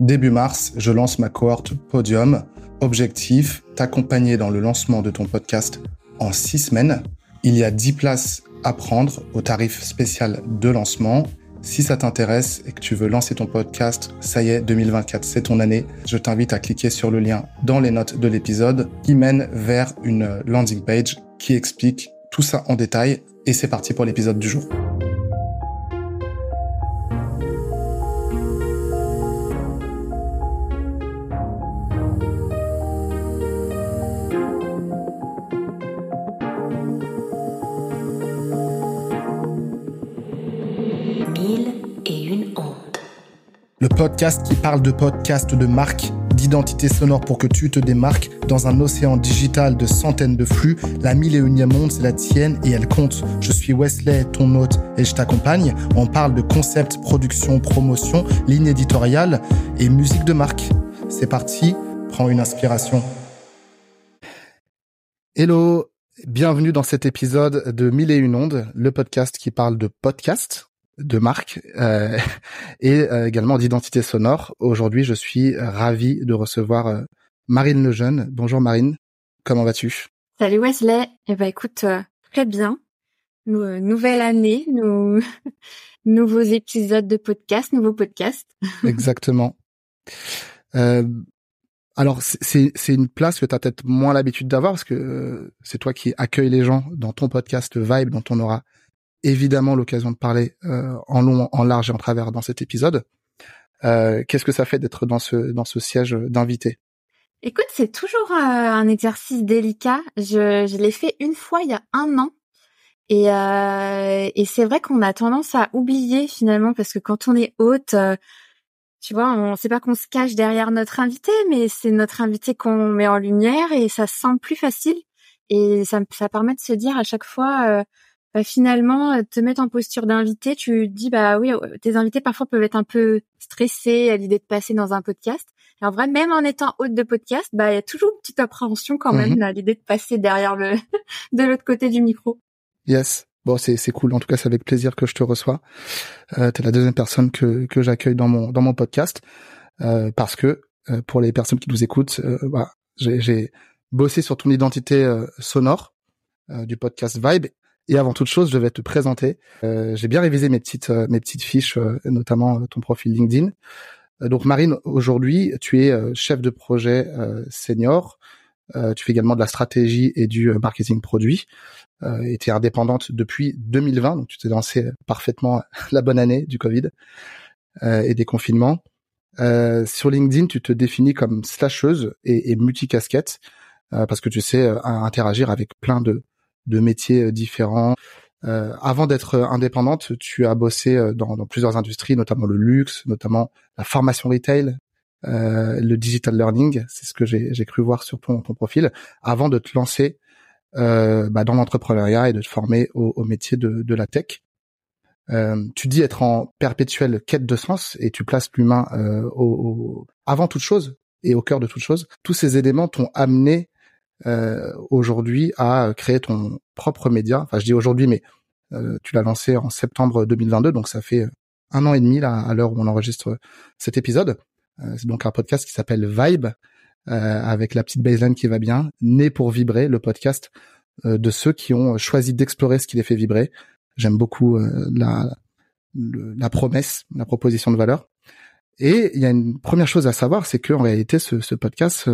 Début mars, je lance ma cohorte Podium. Objectif, t'accompagner dans le lancement de ton podcast en six semaines. Il y a 10 places à prendre au tarif spécial de lancement. Si ça t'intéresse et que tu veux lancer ton podcast, ça y est, 2024, c'est ton année. Je t'invite à cliquer sur le lien dans les notes de l'épisode qui mène vers une landing page qui explique tout ça en détail. Et c'est parti pour l'épisode du jour. Le podcast qui parle de podcast, de marque, d'identité sonore pour que tu te démarques dans un océan digital de centaines de flux. La mille et unième monde, c'est la tienne et elle compte. Je suis Wesley, ton hôte, et je t'accompagne. On parle de concept, production, promotion, ligne éditoriale et musique de marque. C'est parti, prends une inspiration. Hello, bienvenue dans cet épisode de Mille et une ondes, le podcast qui parle de podcast de marque euh, et euh, également d'identité sonore. Aujourd'hui, je suis ravi de recevoir euh, Marine Lejeune. Bonjour Marine, comment vas-tu? Salut Wesley. Eh ben écoute, très bien. nouvelle année, nous nouveaux épisodes de podcast, nouveaux podcasts. Exactement. alors c'est c'est une place que tu as peut-être moins l'habitude d'avoir parce que c'est toi qui accueilles les gens dans ton podcast Vibe dont on aura évidemment l'occasion de parler euh, en long, en large et en travers dans cet épisode. Euh, Qu'est-ce que ça fait d'être dans ce dans ce siège d'invité? Écoute, c'est toujours euh, un exercice délicat. Je, je l'ai fait une fois il y a un an. Et, euh, et c'est vrai qu'on a tendance à oublier finalement parce que quand on est hôte, euh, tu vois, on sait pas qu'on se cache derrière notre invité, mais c'est notre invité qu'on met en lumière et ça semble plus facile. Et ça, ça permet de se dire à chaque fois, bah, finalement euh, te mettre en posture d'invité, tu dis bah oui, euh, tes invités parfois peuvent être un peu stressés à l'idée de passer dans un podcast. Et en vrai, même en étant hôte de podcast, bah il y a toujours une petite appréhension quand même mhm. à l'idée de passer derrière le de l'autre côté du micro. Yes. Bon, c'est c'est cool. En tout cas, c'est avec plaisir que je te reçois. Euh, es la deuxième personne que que j'accueille dans mon dans mon podcast euh, parce que euh, pour les personnes qui nous écoutent, bah, j'ai bossé sur ton identité sonore du podcast Vibe et avant toute chose, je vais te présenter. Euh, j'ai bien révisé mes petites euh, mes petites fiches, euh, notamment ton profil LinkedIn. donc Marine, aujourd'hui, tu es chef de projet senior. tu fais également de la stratégie et du marketing produit. et tu es indépendante depuis 2020, donc tu t'es lancé parfaitement la bonne année du Covid et des confinements. sur LinkedIn, tu te définis comme slasheuse et, et multicasquette parce que tu sais interagir avec plein de de métiers euh, différents. Euh, avant d'être euh, indépendante, tu as bossé dans, dans, plusieurs industries, notamment le luxe, notamment la formation retail, euh, le digital learning, c'est ce que j'ai cru voir sur ton, ton profil, avant de te lancer euh, bah, dans l'entrepreneuriat et de te former au, au métier de, de, la tech. Euh, tu dis être en perpétuelle quête de sens et tu places l'humain au, avant toute chose et au cœur de toute chose. Tous ces éléments t'ont amené euh, aujourd'hui à créer ton propre média. Enfin, je dis aujourd'hui, mais euh, tu l'as lancé en septembre 2022, donc ça fait un an et demi là à l'heure où on enregistre cet épisode. Euh, c'est donc un podcast qui s'appelle Vibe, avec la petite baseline qui va bien, né pour vibrer, le podcast de ceux qui ont choisi d'explorer ce qui les fait vibrer. J'aime beaucoup la, la promesse, la proposition de valeur. Et il y a une première chose à savoir, c'est que en réalité, ce, ce podcast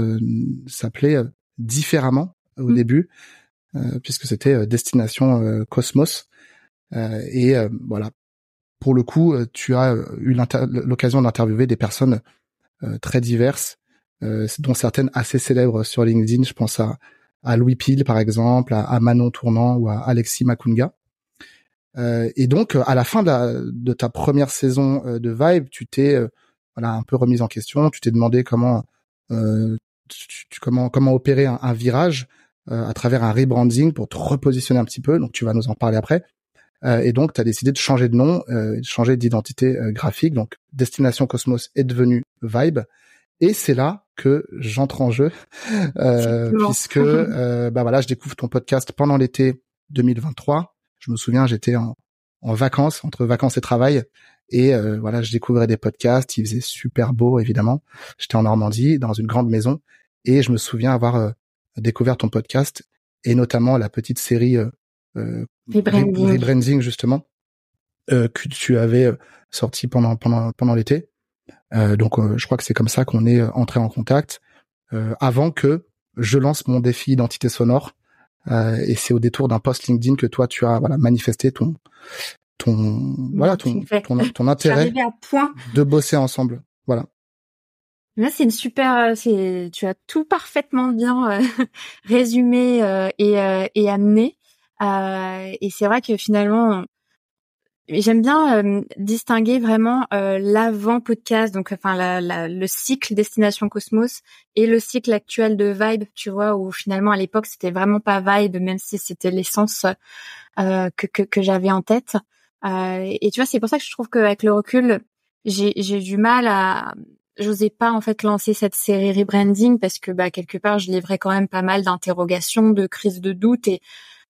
s'appelait différemment au mmh. début, euh, puisque c'était euh, destination euh, Cosmos. et voilà, pour le coup, tu as eu l'occasion d'interviewer des personnes très diverses, dont certaines assez célèbres sur LinkedIn. Je pense à, à Louis Pile, par exemple, à, Manon Tournant ou à Alexis Makunga. Et donc, à la fin de, de ta première saison de Vibe, tu t'es voilà un peu remise en question. Tu t'es demandé comment euh, tu, comment comment opérer un, virage euh, à travers un rebranding pour te repositionner un petit peu. Donc tu vas nous en parler après. Euh, et donc tu as décidé de changer de nom, euh, de changer d'identité graphique. Donc Destination Cosmos est devenu Vibe. Et c'est là que j'entre en jeu, puisque bah voilà, je découvre ton podcast pendant l'été 2023. Je me souviens, j'étais en, en vacances, entre vacances et travail, Et euh, voilà, je découvrais des podcasts. Il faisait super beau, évidemment. J'étais en Normandie, dans une grande maison, et je me souviens avoir euh, découvert ton podcast et notamment la petite série euh, euh Rebranding. justement que tu avais sorti pendant pendant pendant l'été. donc, je crois que c'est comme ça qu'on est entré en contact avant que je lance mon défi identité sonore. et c'est au détour d'un post LinkedIn que toi tu as voilà manifesté ton ton voilà ton ton, intérêt de bosser ensemble. Voilà. Là, c'est une super, euh, c'est, tu as tout parfaitement bien euh, résumé euh, et, et amené. et c'est vrai que finalement, j'aime bien distinguer vraiment l'avant podcast, donc enfin la, le cycle Destination Cosmos et le cycle actuel de Vibe, tu vois, où finalement à l'époque c'était vraiment pas Vibe, même si c'était l'essence que, que, que j'avais en tête. Euh, et tu vois, c'est pour ça que je trouve qu'avec le recul, j'ai, du mal à, j'osais pas en fait lancer cette série rebranding parce que bah quelque part je livrais quand même pas mal d'interrogations, de crises de doute et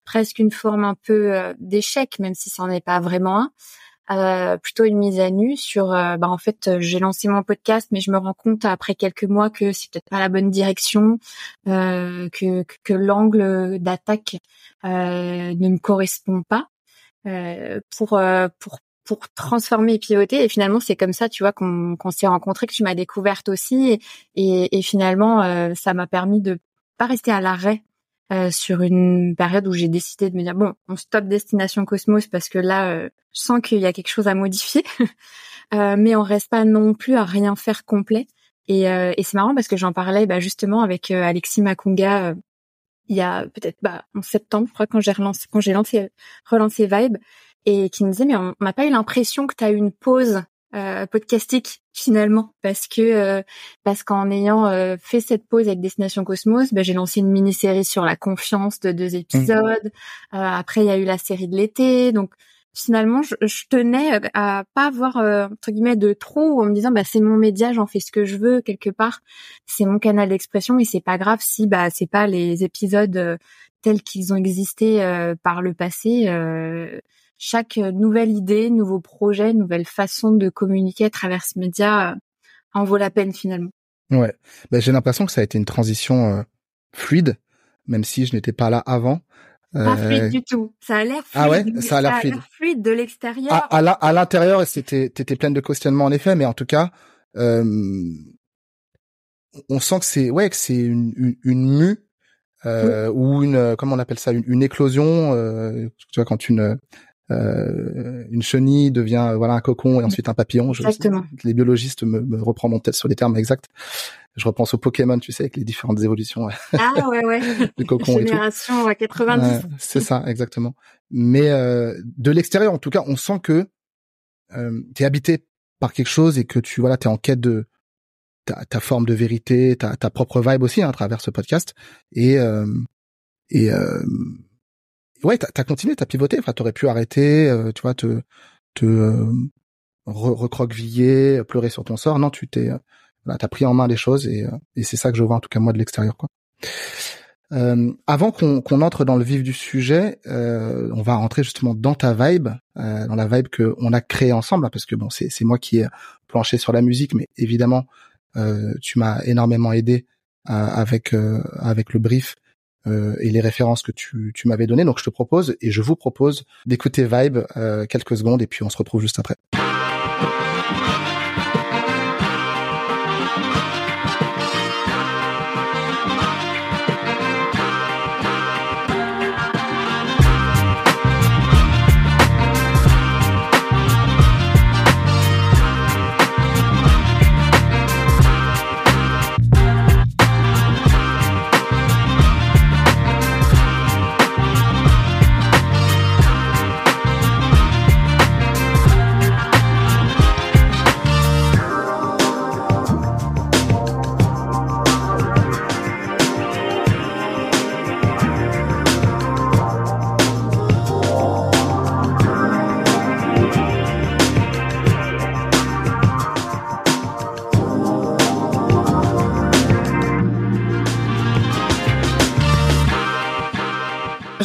presque une forme un peu euh, d'échec, même si n'en est pas vraiment un. Euh, plutôt une mise à nu sur bah en fait j'ai lancé mon podcast mais je me rends compte après quelques mois que c'est peut-être pas la bonne direction que que, l'angle d'attaque ne me correspond pas pour euh, pour pour transformer et pivoter. Et finalement c'est comme ça tu vois qu'on qu'on s'est rencontrés que tu m'as découverte aussi. Et, et, finalement euh, ça m'a permis de pas rester à l'arrêt euh, sur une période où j'ai décidé de me dire bon on stop destination Cosmos parce que là je sens qu'il y a quelque chose à modifier. Mais on reste pas non plus à rien faire complet. Et, et c'est marrant parce que j'en parlais bah, justement avec Alexis Makunga il y a peut-être bah, en septembre, je crois, quand j'ai relancé, quand j'ai lancé, relancé Vibe, et qui me disait mais on m'a pas eu l'impression que tu as eu une pause euh, podcastique finalement parce que euh, parce qu'en ayant euh, fait cette pause avec Destination Cosmos, bah, j'ai lancé une mini-série sur la confiance de deux épisodes. Mmh. Euh, après il y a eu la série de l'été, donc finalement, je, je, tenais à pas avoir euh, entre guillemets de trop en me disant bah c'est mon média, j'en fais ce que je veux quelque part, c'est mon canal d'expression et c'est pas grave si bah c'est pas les épisodes euh, tels qu'ils ont existé euh, par le passé. chaque nouvelle idée, nouveau projet, nouvelle façon de communiquer à travers ce média en vaut la peine finalement. Ouais, bah, j'ai l'impression que ça a été une transition fluide, même si je n'étais pas là avant. Pas fluide euh, du tout. Ça a l'air fluide. Ah ouais, ça a l'air fluide. fluide de l'extérieur. À, à l'intérieur, c'était, t'étais pleine de questionnements en effet, mais en tout cas, euh, on sent que c'est, ouais, que c'est une, une, une mue euh, ou une, comment on appelle ça, une, une éclosion. Euh, tu vois, quand une euh, une chenille devient voilà un cocon et ensuite un papillon. Exactement. les biologistes me, me reprendront peut-être sur les termes exacts. Je repense au Pokémon, tu sais, avec les différentes évolutions. Ah ouais ouais. du cocon Génération et tout. 90. c'est ça, exactement. Mais euh, de l'extérieur, en tout cas, on sent que euh, tu es habité par quelque chose et que tu voilà, t'es en quête de ta, ta, forme de vérité, ta, ta propre vibe aussi hein, à travers ce podcast. Et euh, et euh, ouais, t'as as continué, t'as pivoté. Enfin, t'aurais pu arrêter, euh, tu vois, te te euh, recroqueviller, pleurer sur ton sort. Non, tu t'es, euh, voilà, t'as pris en main les choses et, et c'est ça que je vois en tout cas moi de l'extérieur, quoi. avant qu'on entre dans le vif du sujet, on va rentrer justement dans ta vibe, dans la vibe que on a créée ensemble, hein, parce que bon, c'est moi qui ai planché sur la musique, mais évidemment, tu m'as énormément aidé avec avec le brief euh, et les références que tu, tu m'avais données. Donc je te propose et je vous propose d'écouter Vibe euh, quelques secondes et puis on se retrouve juste après.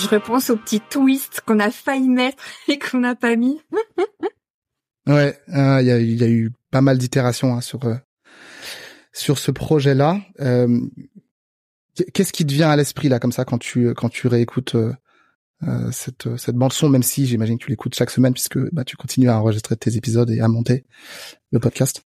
Je repense au petit twist qu'on a failli mettre et qu'on n'a pas mis. Ouais, il y, a, y, a, eu pas mal d'itérations hein, sur sur ce projet-là. Qu'est-ce qui te vient à l'esprit là comme ça quand tu quand tu réécoutes euh, cette cette bande son, même si j'imagine que tu l'écoutes chaque semaine puisque bah tu continues à enregistrer tes épisodes et à monter le podcast?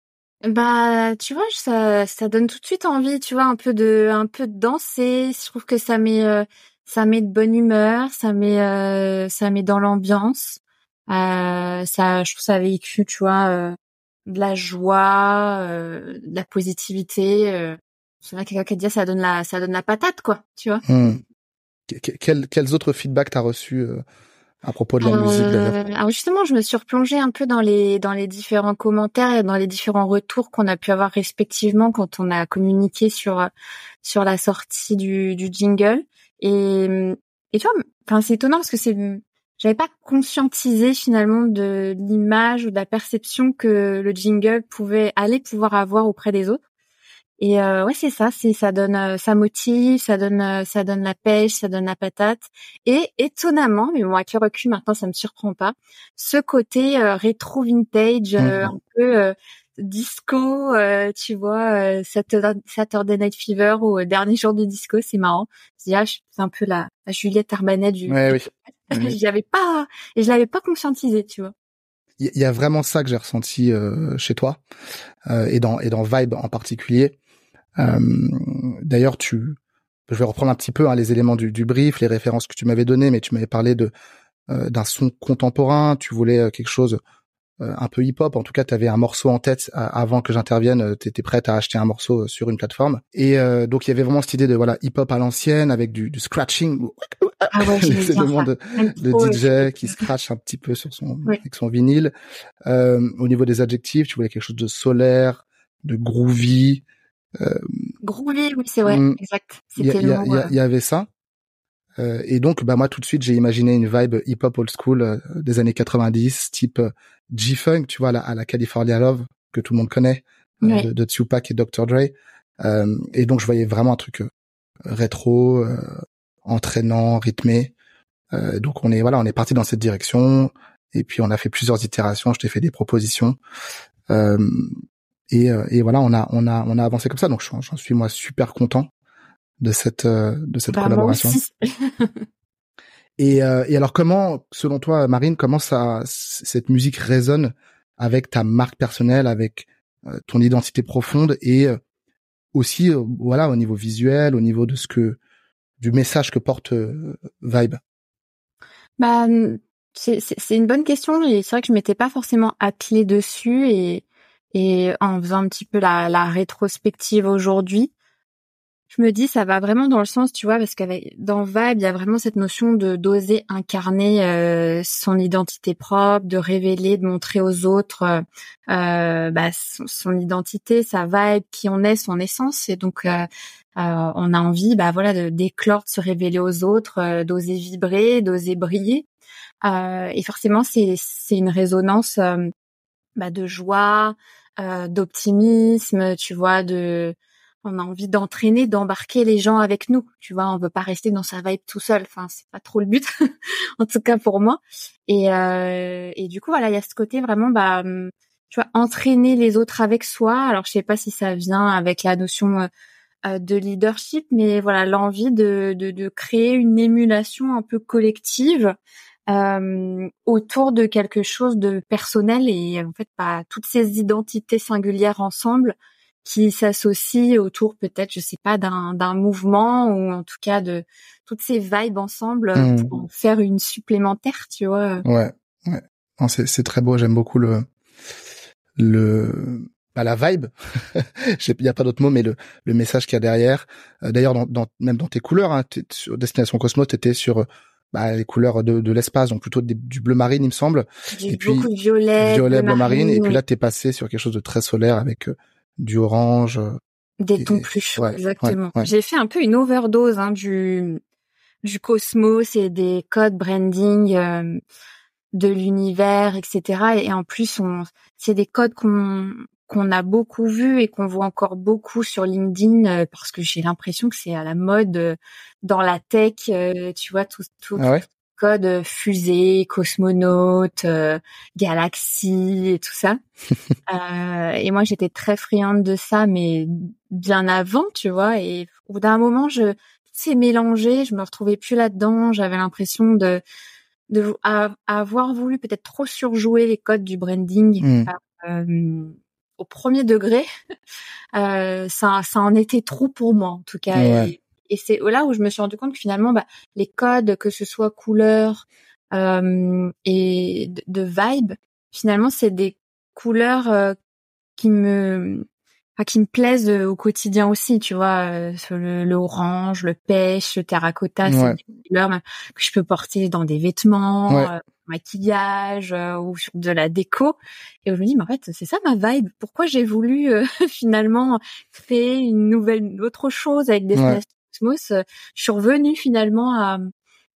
Bah, tu vois, ça ça donne tout de suite envie, tu vois, un peu de un peu de danser. Je trouve que ça met euh, ça met de bonne humeur, ça met euh, ça met dans l'ambiance. Euh, ça, je trouve ça véhicule, tu vois, de la joie, de la positivité. c'est vrai quelqu'un qui dit ça donne la ça donne la patate, quoi, tu vois. Mmh quels autres feedbacks t'as reçus euh, à propos de la musique euh, Alors justement, je me suis replongée un peu dans les dans les différents commentaires et dans les différents retours qu'on a pu avoir respectivement quand on a communiqué sur sur la sortie du, du jingle. Et et tu vois, enfin c'est étonnant parce que c'est j'avais pas conscientisé finalement de l'image ou de la perception que le jingle pouvait aller pouvoir avoir auprès des autres. Et euh, ouais, c'est ça, c'est ça donne, euh, ça motive, ça donne, euh, ça donne la pêche, ça donne la patate. Et étonnamment, mais moi, avec le recul maintenant, ça me surprend pas, ce côté rétro vintage, mmh. un peu disco, tu vois, Saturday Night Fever ou dernier jour du disco, c'est marrant. C'est un peu la, Juliette Armanet du. Ouais, oui. J'y avais pas, et je l'avais pas conscientisé, tu vois il y a vraiment ça que j'ai ressenti chez toi euh, et dans et dans Vibe en particulier. Euh, d'ailleurs, tu, je vais reprendre un petit peu hein, les éléments du, du, brief, les références que tu m'avais données, mais tu m'avais parlé de euh, d'un son contemporain. Tu voulais euh, quelque chose un peu hip-hop. En tout cas, tu avais un morceau en tête avant que j'intervienne. Tu étais prête à acheter un morceau sur une plateforme. Et donc, il y avait vraiment cette idée de voilà hip-hop à l'ancienne avec du, du scratching. Ah ouais, c'est de, de DJ qui scratch un petit peu sur son avec son vinyle. au niveau des adjectifs, tu voulais quelque chose de solaire, de groovy, euh, oui, c'est vrai, mm. exact. Il y, avait ça. Euh, et donc, bah moi, tout de suite, j'ai imaginé une vibe hip-hop old school euh, des années 90, type euh, G-Funk, tu vois, à la California Love, que tout le monde connaît, de, de, Tupac et Dr. Dre. et donc, je voyais vraiment un truc rétro, entraînant, rythmé. donc, on est voilà, on est parti dans cette direction. Et puis, on a fait plusieurs itérations. Je t'ai fait des propositions. Et, euh, et voilà, on a on a on a avancé comme ça. Donc j'en suis moi super content de cette euh, de cette bah, collaboration. et, euh, et alors comment, selon toi, Marine, comment ça cette musique résonne avec ta marque personnelle, avec ton identité profonde et aussi voilà au niveau visuel, au niveau de ce que du message que porte Vibe? Bah c'est une bonne question et c'est vrai que je m'étais pas forcément attelée dessus et et en faisant un petit peu la, la rétrospective aujourd'hui, je me dis ça va vraiment dans le sens, tu vois, parce qu'avec dans Vibe, il y a vraiment cette notion de d'oser incarner euh, son identité propre, de révéler, de montrer aux autres euh, euh bah, son, identité, sa vibe, qui on est, son essence. Et donc euh, on a envie, bah voilà, de d'éclore, de se révéler aux autres, d'oser vibrer, d'oser briller. et forcément, c'est une résonance bah, de joie, d'optimisme, tu vois, de on a envie d'entraîner, d'embarquer les gens avec nous, tu vois, on veut pas rester dans sa vibe tout seul, enfin c'est pas trop le but, en tout cas pour moi. Et euh, et du coup voilà, il y a ce côté vraiment bah hum, tu vois entraîner les autres avec soi. Alors je sais pas si ça vient avec la notion euh, de leadership, mais voilà l'envie de, de, de créer une émulation un peu collective euh, autour de quelque chose de personnel et en fait pas toutes ces identités singulières ensemble qui s'associent autour peut-être je sais pas d'un mouvement ou en tout cas de toutes ces vibes ensemble mmh. pour faire une supplémentaire tu vois ouais ouais c'est très beau j'aime beaucoup le le bah, la vibe il y a pas d'autre mot mais le le message qu'il y a derrière euh, d'ailleurs dans, dans, même dans tes couleurs hein, sur Destination Cosmos t'étais sur bah, les couleurs de, de l'espace, donc plutôt du bleu marine, il me semble. Et puis beaucoup de violet, violet bleu, marine. Et puis là, t'es passé sur quelque chose de très solaire avec euh, du orange. Euh, Des tons plus chauds, exactement. J'ai fait un peu une overdose hein, du du cosmos et des codes branding euh, de l'univers, etc. Et en plus, on c'est des codes qu'on qu'on a beaucoup vu et qu'on voit encore beaucoup sur LinkedIn euh, parce que j'ai l'impression que c'est à la mode euh, dans la tech, euh, tu vois, tout, tout, ah codes fusée, cosmonaute, galaxie et tout ça. et moi, j'étais très friande de ça, mais bien avant, tu vois. Et au bout d'un moment, je c'est mélangé, je me retrouvais plus là-dedans. J'avais l'impression de de avoir voulu peut-être trop surjouer les codes du branding mmh. euh, au premier degré. euh, ça, ça en était trop pour moi en tout cas. Et, c'est là où je me suis rendu compte que finalement, bah, les codes, que ce soit couleur euh, et de, de, vibe, finalement, c'est des couleurs euh, qui me qui me plaisent euh, au quotidien aussi, tu vois, euh, le, le, orange, le pêche, le terracotta, c'est des couleurs que je peux porter dans des vêtements, euh, maquillage ou sur de la déco. Et je me dis, mais en fait, c'est ça ma vibe. Pourquoi j'ai voulu finalement créer une nouvelle, autre chose avec des ouais. Cosmos Je suis revenue finalement à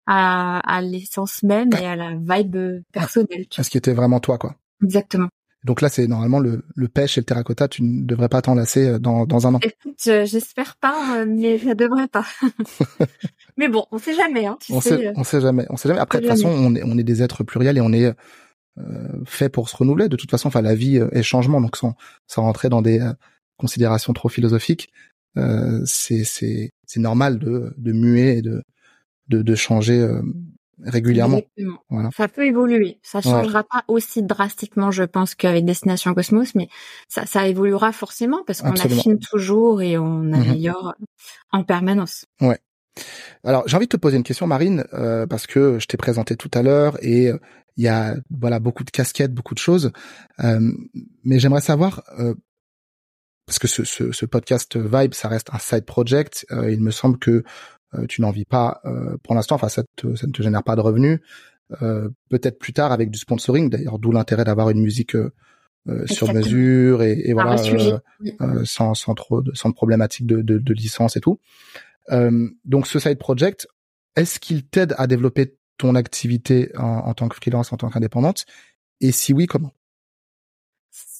à, à l'essence même et à la vibe personnelle. À ce qui était vraiment toi, quoi. Exactement. Donc là, c'est normalement le, le, pêche et le terracotta. Tu ne devrais pas t'en lasser euh, dans, dans un an. Écoute, j'espère pas, euh, mais ça devrait pas. mais bon, on sait jamais. Hein, tu on sais, sait, euh. on sait jamais. On sait jamais. Après, de toute façon, on est, on est des êtres pluriels et on est euh, fait pour se renouveler. De toute façon, enfin, la vie est changement. Donc, sans, sans rentrer dans des considérations trop philosophiques, euh, c'est c'est c'est normal de de muer et de de, de changer régulièrement. Voilà. Ça peut évoluer. Ça changera pas aussi drastiquement, je pense, qu'avec Destination Cosmos, mais ça, ça évoluera forcément parce qu'on affine toujours et on mhm. améliore en permanence. Ouais. Alors j'ai envie de te poser une question, Marine, euh, parce que je t'ai présenté tout à l'heure et euh, il y a voilà beaucoup de casquettes, beaucoup de choses, euh, mais j'aimerais savoir parce que ce, ce, ce, podcast Vibe, ça reste un side project. il me semble que euh, tu n'en vis pas euh, pour l'instant, enfin ça, ça, ne te génère pas de revenus. Euh, peut-être plus tard avec du sponsoring, d'ailleurs d'où l'intérêt d'avoir une musique sur mesure et, et voilà sans, sans trop de, sans de problématiques de, de, de licence et tout. donc ce side project, est-ce qu'il t'aide à développer ton activité en, en tant que freelance, en tant qu'indépendante? Et si oui, comment?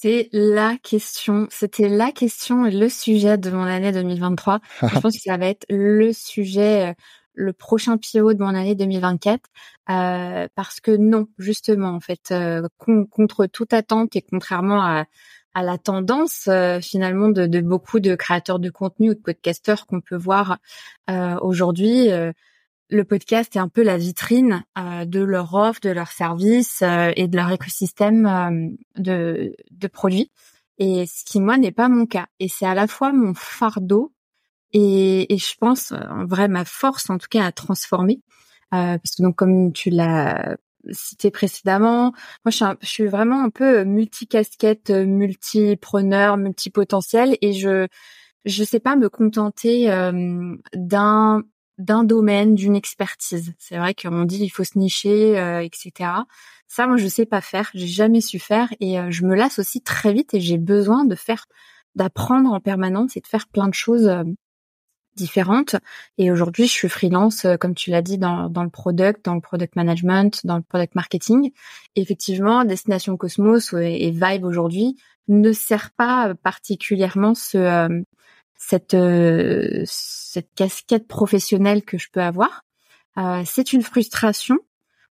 C'est la question, c'était la question et le sujet de mon année 2023. je pense que ça va être le sujet, euh, le prochain pivot de mon année 2024, euh, parce que non, justement, en fait, euh, contre toute attente et contrairement à, à la tendance euh, finalement de, de, beaucoup de créateurs de contenu ou de podcasteurs qu'on peut voir aujourd'hui le podcast est un peu la vitrine euh, de leur offre, de leur service euh, et de leur écosystème euh, de, de produits. Et ce qui moi n'est pas mon cas. Et c'est à la fois mon fardeau et, et, je pense en vrai ma force en tout cas à transformer. parce que donc comme tu l'as cité précédemment, moi je suis, vraiment un peu multicasquette, multipreneur, multipotentiel et je je sais pas me contenter d'un d'un domaine, d'une expertise. C'est vrai qu'on dit il faut se nicher, euh, etc. Ça, moi, je sais pas faire. J'ai jamais su faire et euh, je me lasse aussi très vite et j'ai besoin de faire, d'apprendre en permanence et de faire plein de choses euh, différentes. Et aujourd'hui, je suis freelance, comme tu l'as dit, dans, dans le product, dans le product management, dans le product marketing. effectivement, Destination Cosmos et Vibe aujourd'hui ne sert pas particulièrement ce cette euh, cette casquette professionnelle que je peux avoir. Euh, c'est une frustration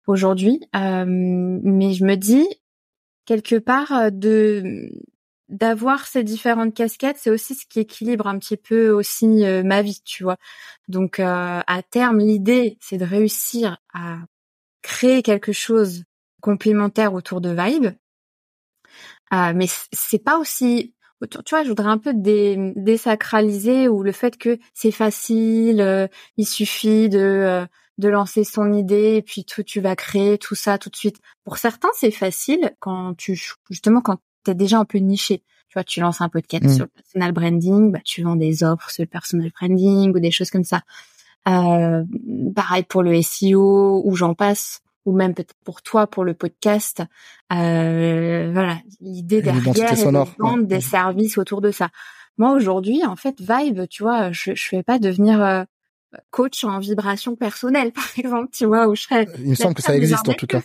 aujourd'hui, euh, mais je me dis quelque part de d'avoir ces différentes casquettes, c'est aussi ce qui équilibre un petit peu aussi ma vie, tu vois. Donc à terme, l'idée c'est de réussir à créer quelque chose complémentaire autour de Vibe, mais c'est pas aussi tu vois, je voudrais un peu dé, désacraliser ou le fait que c'est facile, euh, il suffit de euh, de lancer son idée et puis tout, tu vas créer tout ça tout de suite. Pour certains, c'est facile quand tu justement quand t'es déjà un peu niché. Tu vois, tu lances un podcast mmh. sur le personal branding, bah tu vends des offres sur le personal branding ou des choses comme ça. Euh, pareil pour le SEO ou j'en passe ou même peut-être pour toi pour le podcast. Euh, voilà, l'idée derrière est de vendre des services autour de ça. Moi aujourd'hui, en fait, Vibe, tu vois, je je vais pas devenir euh, coach en vibration personnelle, par exemple, tu vois, où je serais. Il me semble que ça existe en tout cas.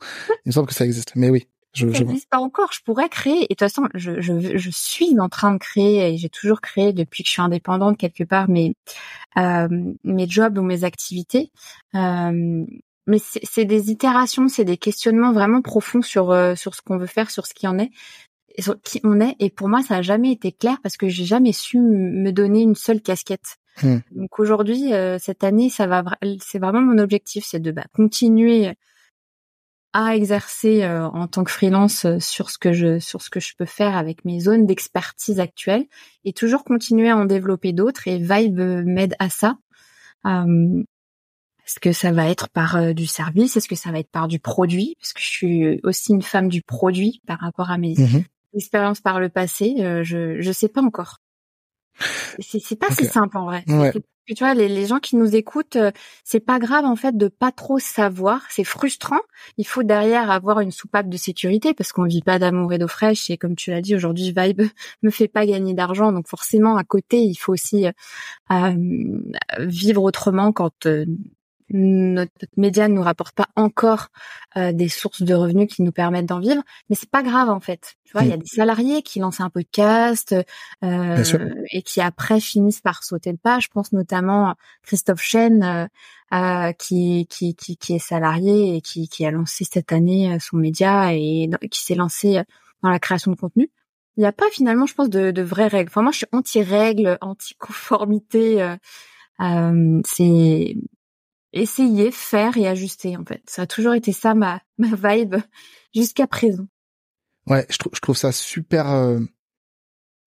Il me semble que ça existe, mais oui. Je, ça n'existe pas encore. Je pourrais créer. Et de toute façon, je, je, je suis en train de créer et j'ai toujours créé depuis que je suis indépendante quelque part mes euh, mes jobs ou mes activités. Euh, mais c'est des itérations, c'est des questionnements vraiment profonds sur sur ce qu'on veut faire, sur ce qui en est, sur qui on est. Et pour moi, ça a jamais été clair parce que j'ai jamais su me donner une seule casquette. Hmm. Donc aujourd'hui, cette année, ça va, c'est vraiment mon objectif, c'est de bah, continuer à exercer euh, en tant que freelance euh, sur ce que je sur ce que je peux faire avec mes zones d'expertise actuelles et toujours continuer à en développer d'autres et Vibe m'aide à ça. Euh, est-ce que ça va être par du service? Est-ce que ça va être par du produit? Parce que je suis aussi une femme du produit par rapport à mes mmh expériences par le passé. je je sais pas encore. C'est c'est pas si simple en vrai tu vois, les, les, gens qui nous écoutent, euh, c'est pas grave en fait de pas trop savoir. C'est frustrant. Il faut derrière avoir une soupape de sécurité parce qu'on vit pas d'amour et d'eau fraîche. Et comme tu l'as dit, aujourd'hui, Vibe me fait pas gagner d'argent. Donc forcément, à côté, il faut aussi euh, euh vivre autrement quand euh, notre, média ne nous rapporte pas encore euh, des sources de revenus qui nous permettent d'en vivre, mais c'est pas grave en fait. Tu vois, il y a mm. des salariés qui lancent un podcast euh, et qui après finissent par sauter le pas. Je pense notamment à Christophe Chen euh, qui, qui, qui, qui est salarié et qui, qui a lancé cette année euh, son média et qui s'est lancé dans la création de contenu. Il n'y a pas finalement, je pense, de, de vraies règles. Enfin, moi, je suis anti-règles, anti-conformité. Euh, c'est essayer, faire et ajuster en fait. Ça a toujours été ça ma ma vibe jusqu'à présent. Ouais, je, trouve je trouve ça super euh,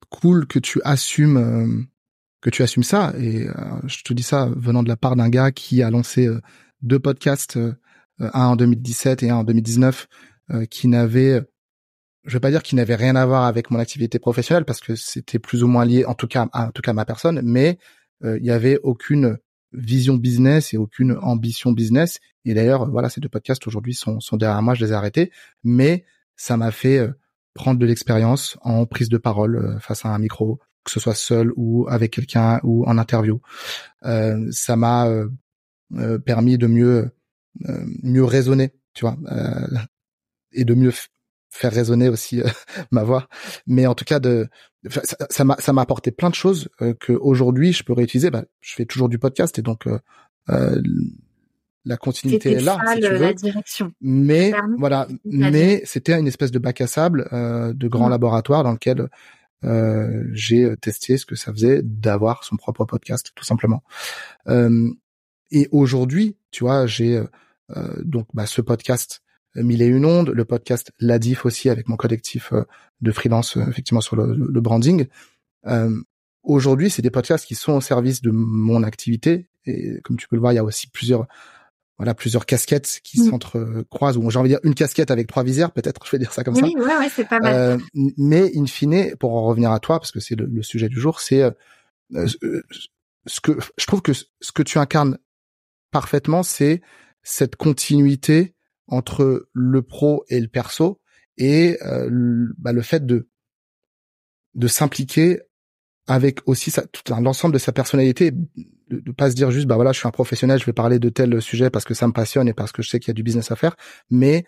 cool que tu assumes euh, que tu assumes ça et euh, je te dis ça venant de la part d'un gars qui a lancé deux podcasts un en 2017 et un en 2019 qui n'avaient je vais pas dire qu'il n'avait rien à voir avec mon activité professionnelle parce que c'était plus ou moins lié en tout cas en tout cas à ma personne mais il y avait aucune vision business et aucune ambition business. Et d'ailleurs, voilà, ces deux podcasts aujourd'hui sont, sont derrière moi, je les ai arrêtés, mais ça m'a fait euh, prendre de l'expérience en prise de parole euh, face à un micro, que ce soit seul ou avec quelqu'un ou en interview. Euh, ça m'a euh, permis de mieux mieux raisonner, tu vois, et de mieux faire résonner aussi euh, ma voix. Mais en tout cas, de ça m'a ça m'a apporté plein de choses euh, que aujourd'hui je peux réutiliser. Bah, je fais toujours du podcast et donc euh, euh la continuité est là, si tu veux. La direction. Mais voilà, mais c'était une espèce de bac à sable de grand mmh. laboratoire dans lequel j'ai testé ce que ça faisait d'avoir son propre podcast, tout simplement. et aujourd'hui, tu vois, j'ai donc bah, ce podcast Mille et une ondes, le podcast Ladif aussi avec mon collectif euh, de freelance euh, effectivement sur le, branding. Euh, aujourd'hui, c'est des podcasts qui sont au service de mon activité et comme tu peux le voir, il y a aussi plusieurs voilà plusieurs casquettes qui mmh. s'entrecroisent ou j'ai envie de dire une casquette avec trois visières peut-être je vais dire ça comme ça oui ouais, ouais c'est pas mal euh, mais in fine pour en revenir à toi parce que c'est le, le, sujet du jour c'est ce que je trouve que ce que tu incarnes parfaitement c'est cette continuité entre le pro et le perso et euh, bah, le fait de de s'impliquer avec aussi ça, tout l'ensemble de sa personnalité, de, pas se dire juste bah voilà je suis un professionnel, je vais parler de tel sujet parce que ça me passionne et parce que je sais qu'il y a du business à faire, mais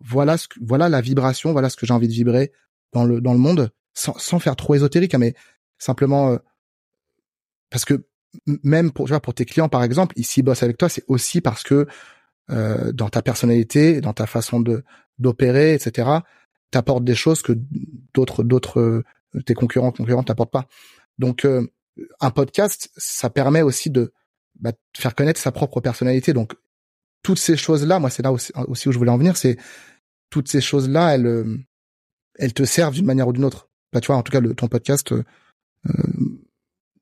voilà ce que, voilà la vibration, voilà ce que j'ai envie de vibrer dans le dans le monde sans, sans faire trop ésotérique, hein, mais simplement euh, parce que même pour tu vois, pour tes clients par exemple, ici bossent avec toi, c'est aussi parce que euh, dans ta personnalité, dans ta façon de d'opérer, etc. T'apportes des choses que d'autres d'autres euh, tes concurrents concurrents t'apportent pas. Donc euh, un podcast, ça permet aussi de, bah, faire connaître sa propre personnalité. Donc toutes ces choses-là, moi c'est là aussi, où je voulais en venir, c'est toutes ces choses-là, elles elles te servent d'une manière ou d'une autre. Bah, tu vois, en tout cas, le, ton podcast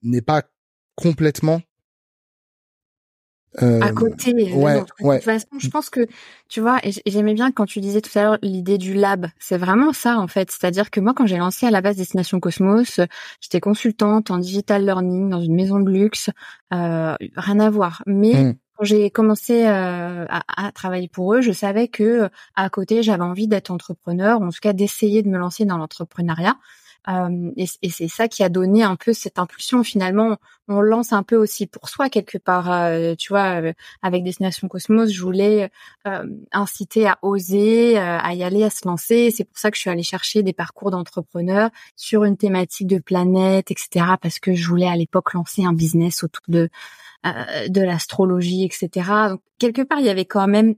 n'est pas complètement euh, à côté. Ouais, De toute façon, je pense que tu vois, et j'aimais bien quand tu disais tout à l'heure l'idée du lab. C'est vraiment ça en fait. C'est-à-dire que moi, quand j'ai lancé à la base Destination Cosmos, j'étais consultante en digital learning dans une maison de luxe, euh, rien à voir. Mais mmh. quand j'ai commencé euh, à, à, travailler pour eux, je savais que à côté, j'avais envie d'être entrepreneur, en tout cas d'essayer de me lancer dans l'entrepreneuriat. Euh, et, c'est ça qui a donné un peu cette impulsion. Finalement, on lance un peu aussi pour soi quelque part. Euh, tu vois, euh, avec Destination Cosmos, je voulais inciter à oser, à y aller, à se lancer. C'est pour ça que je suis allée chercher des parcours d'entrepreneurs sur une thématique de planète, etc. Parce que je voulais à l'époque lancer un business autour de de l'astrologie, etc. Donc, quelque part, il y avait quand même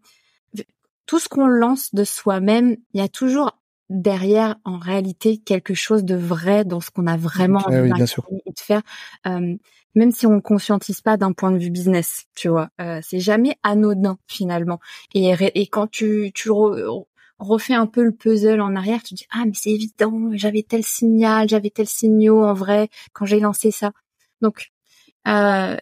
tout ce qu'on lance de soi-même. Il y a toujours derrière en réalité quelque chose de vrai dans ce qu'on a vraiment eh envie de faire euh, même si on ne conscientise pas d'un point de vue business tu vois. Euh, c'est jamais anodin finalement. Et, et quand tu tu refais un peu le puzzle en arrière tu dis ah mais c'est évident j'avais tel signal j'avais tel signal en vrai quand j'ai lancé ça donc euh,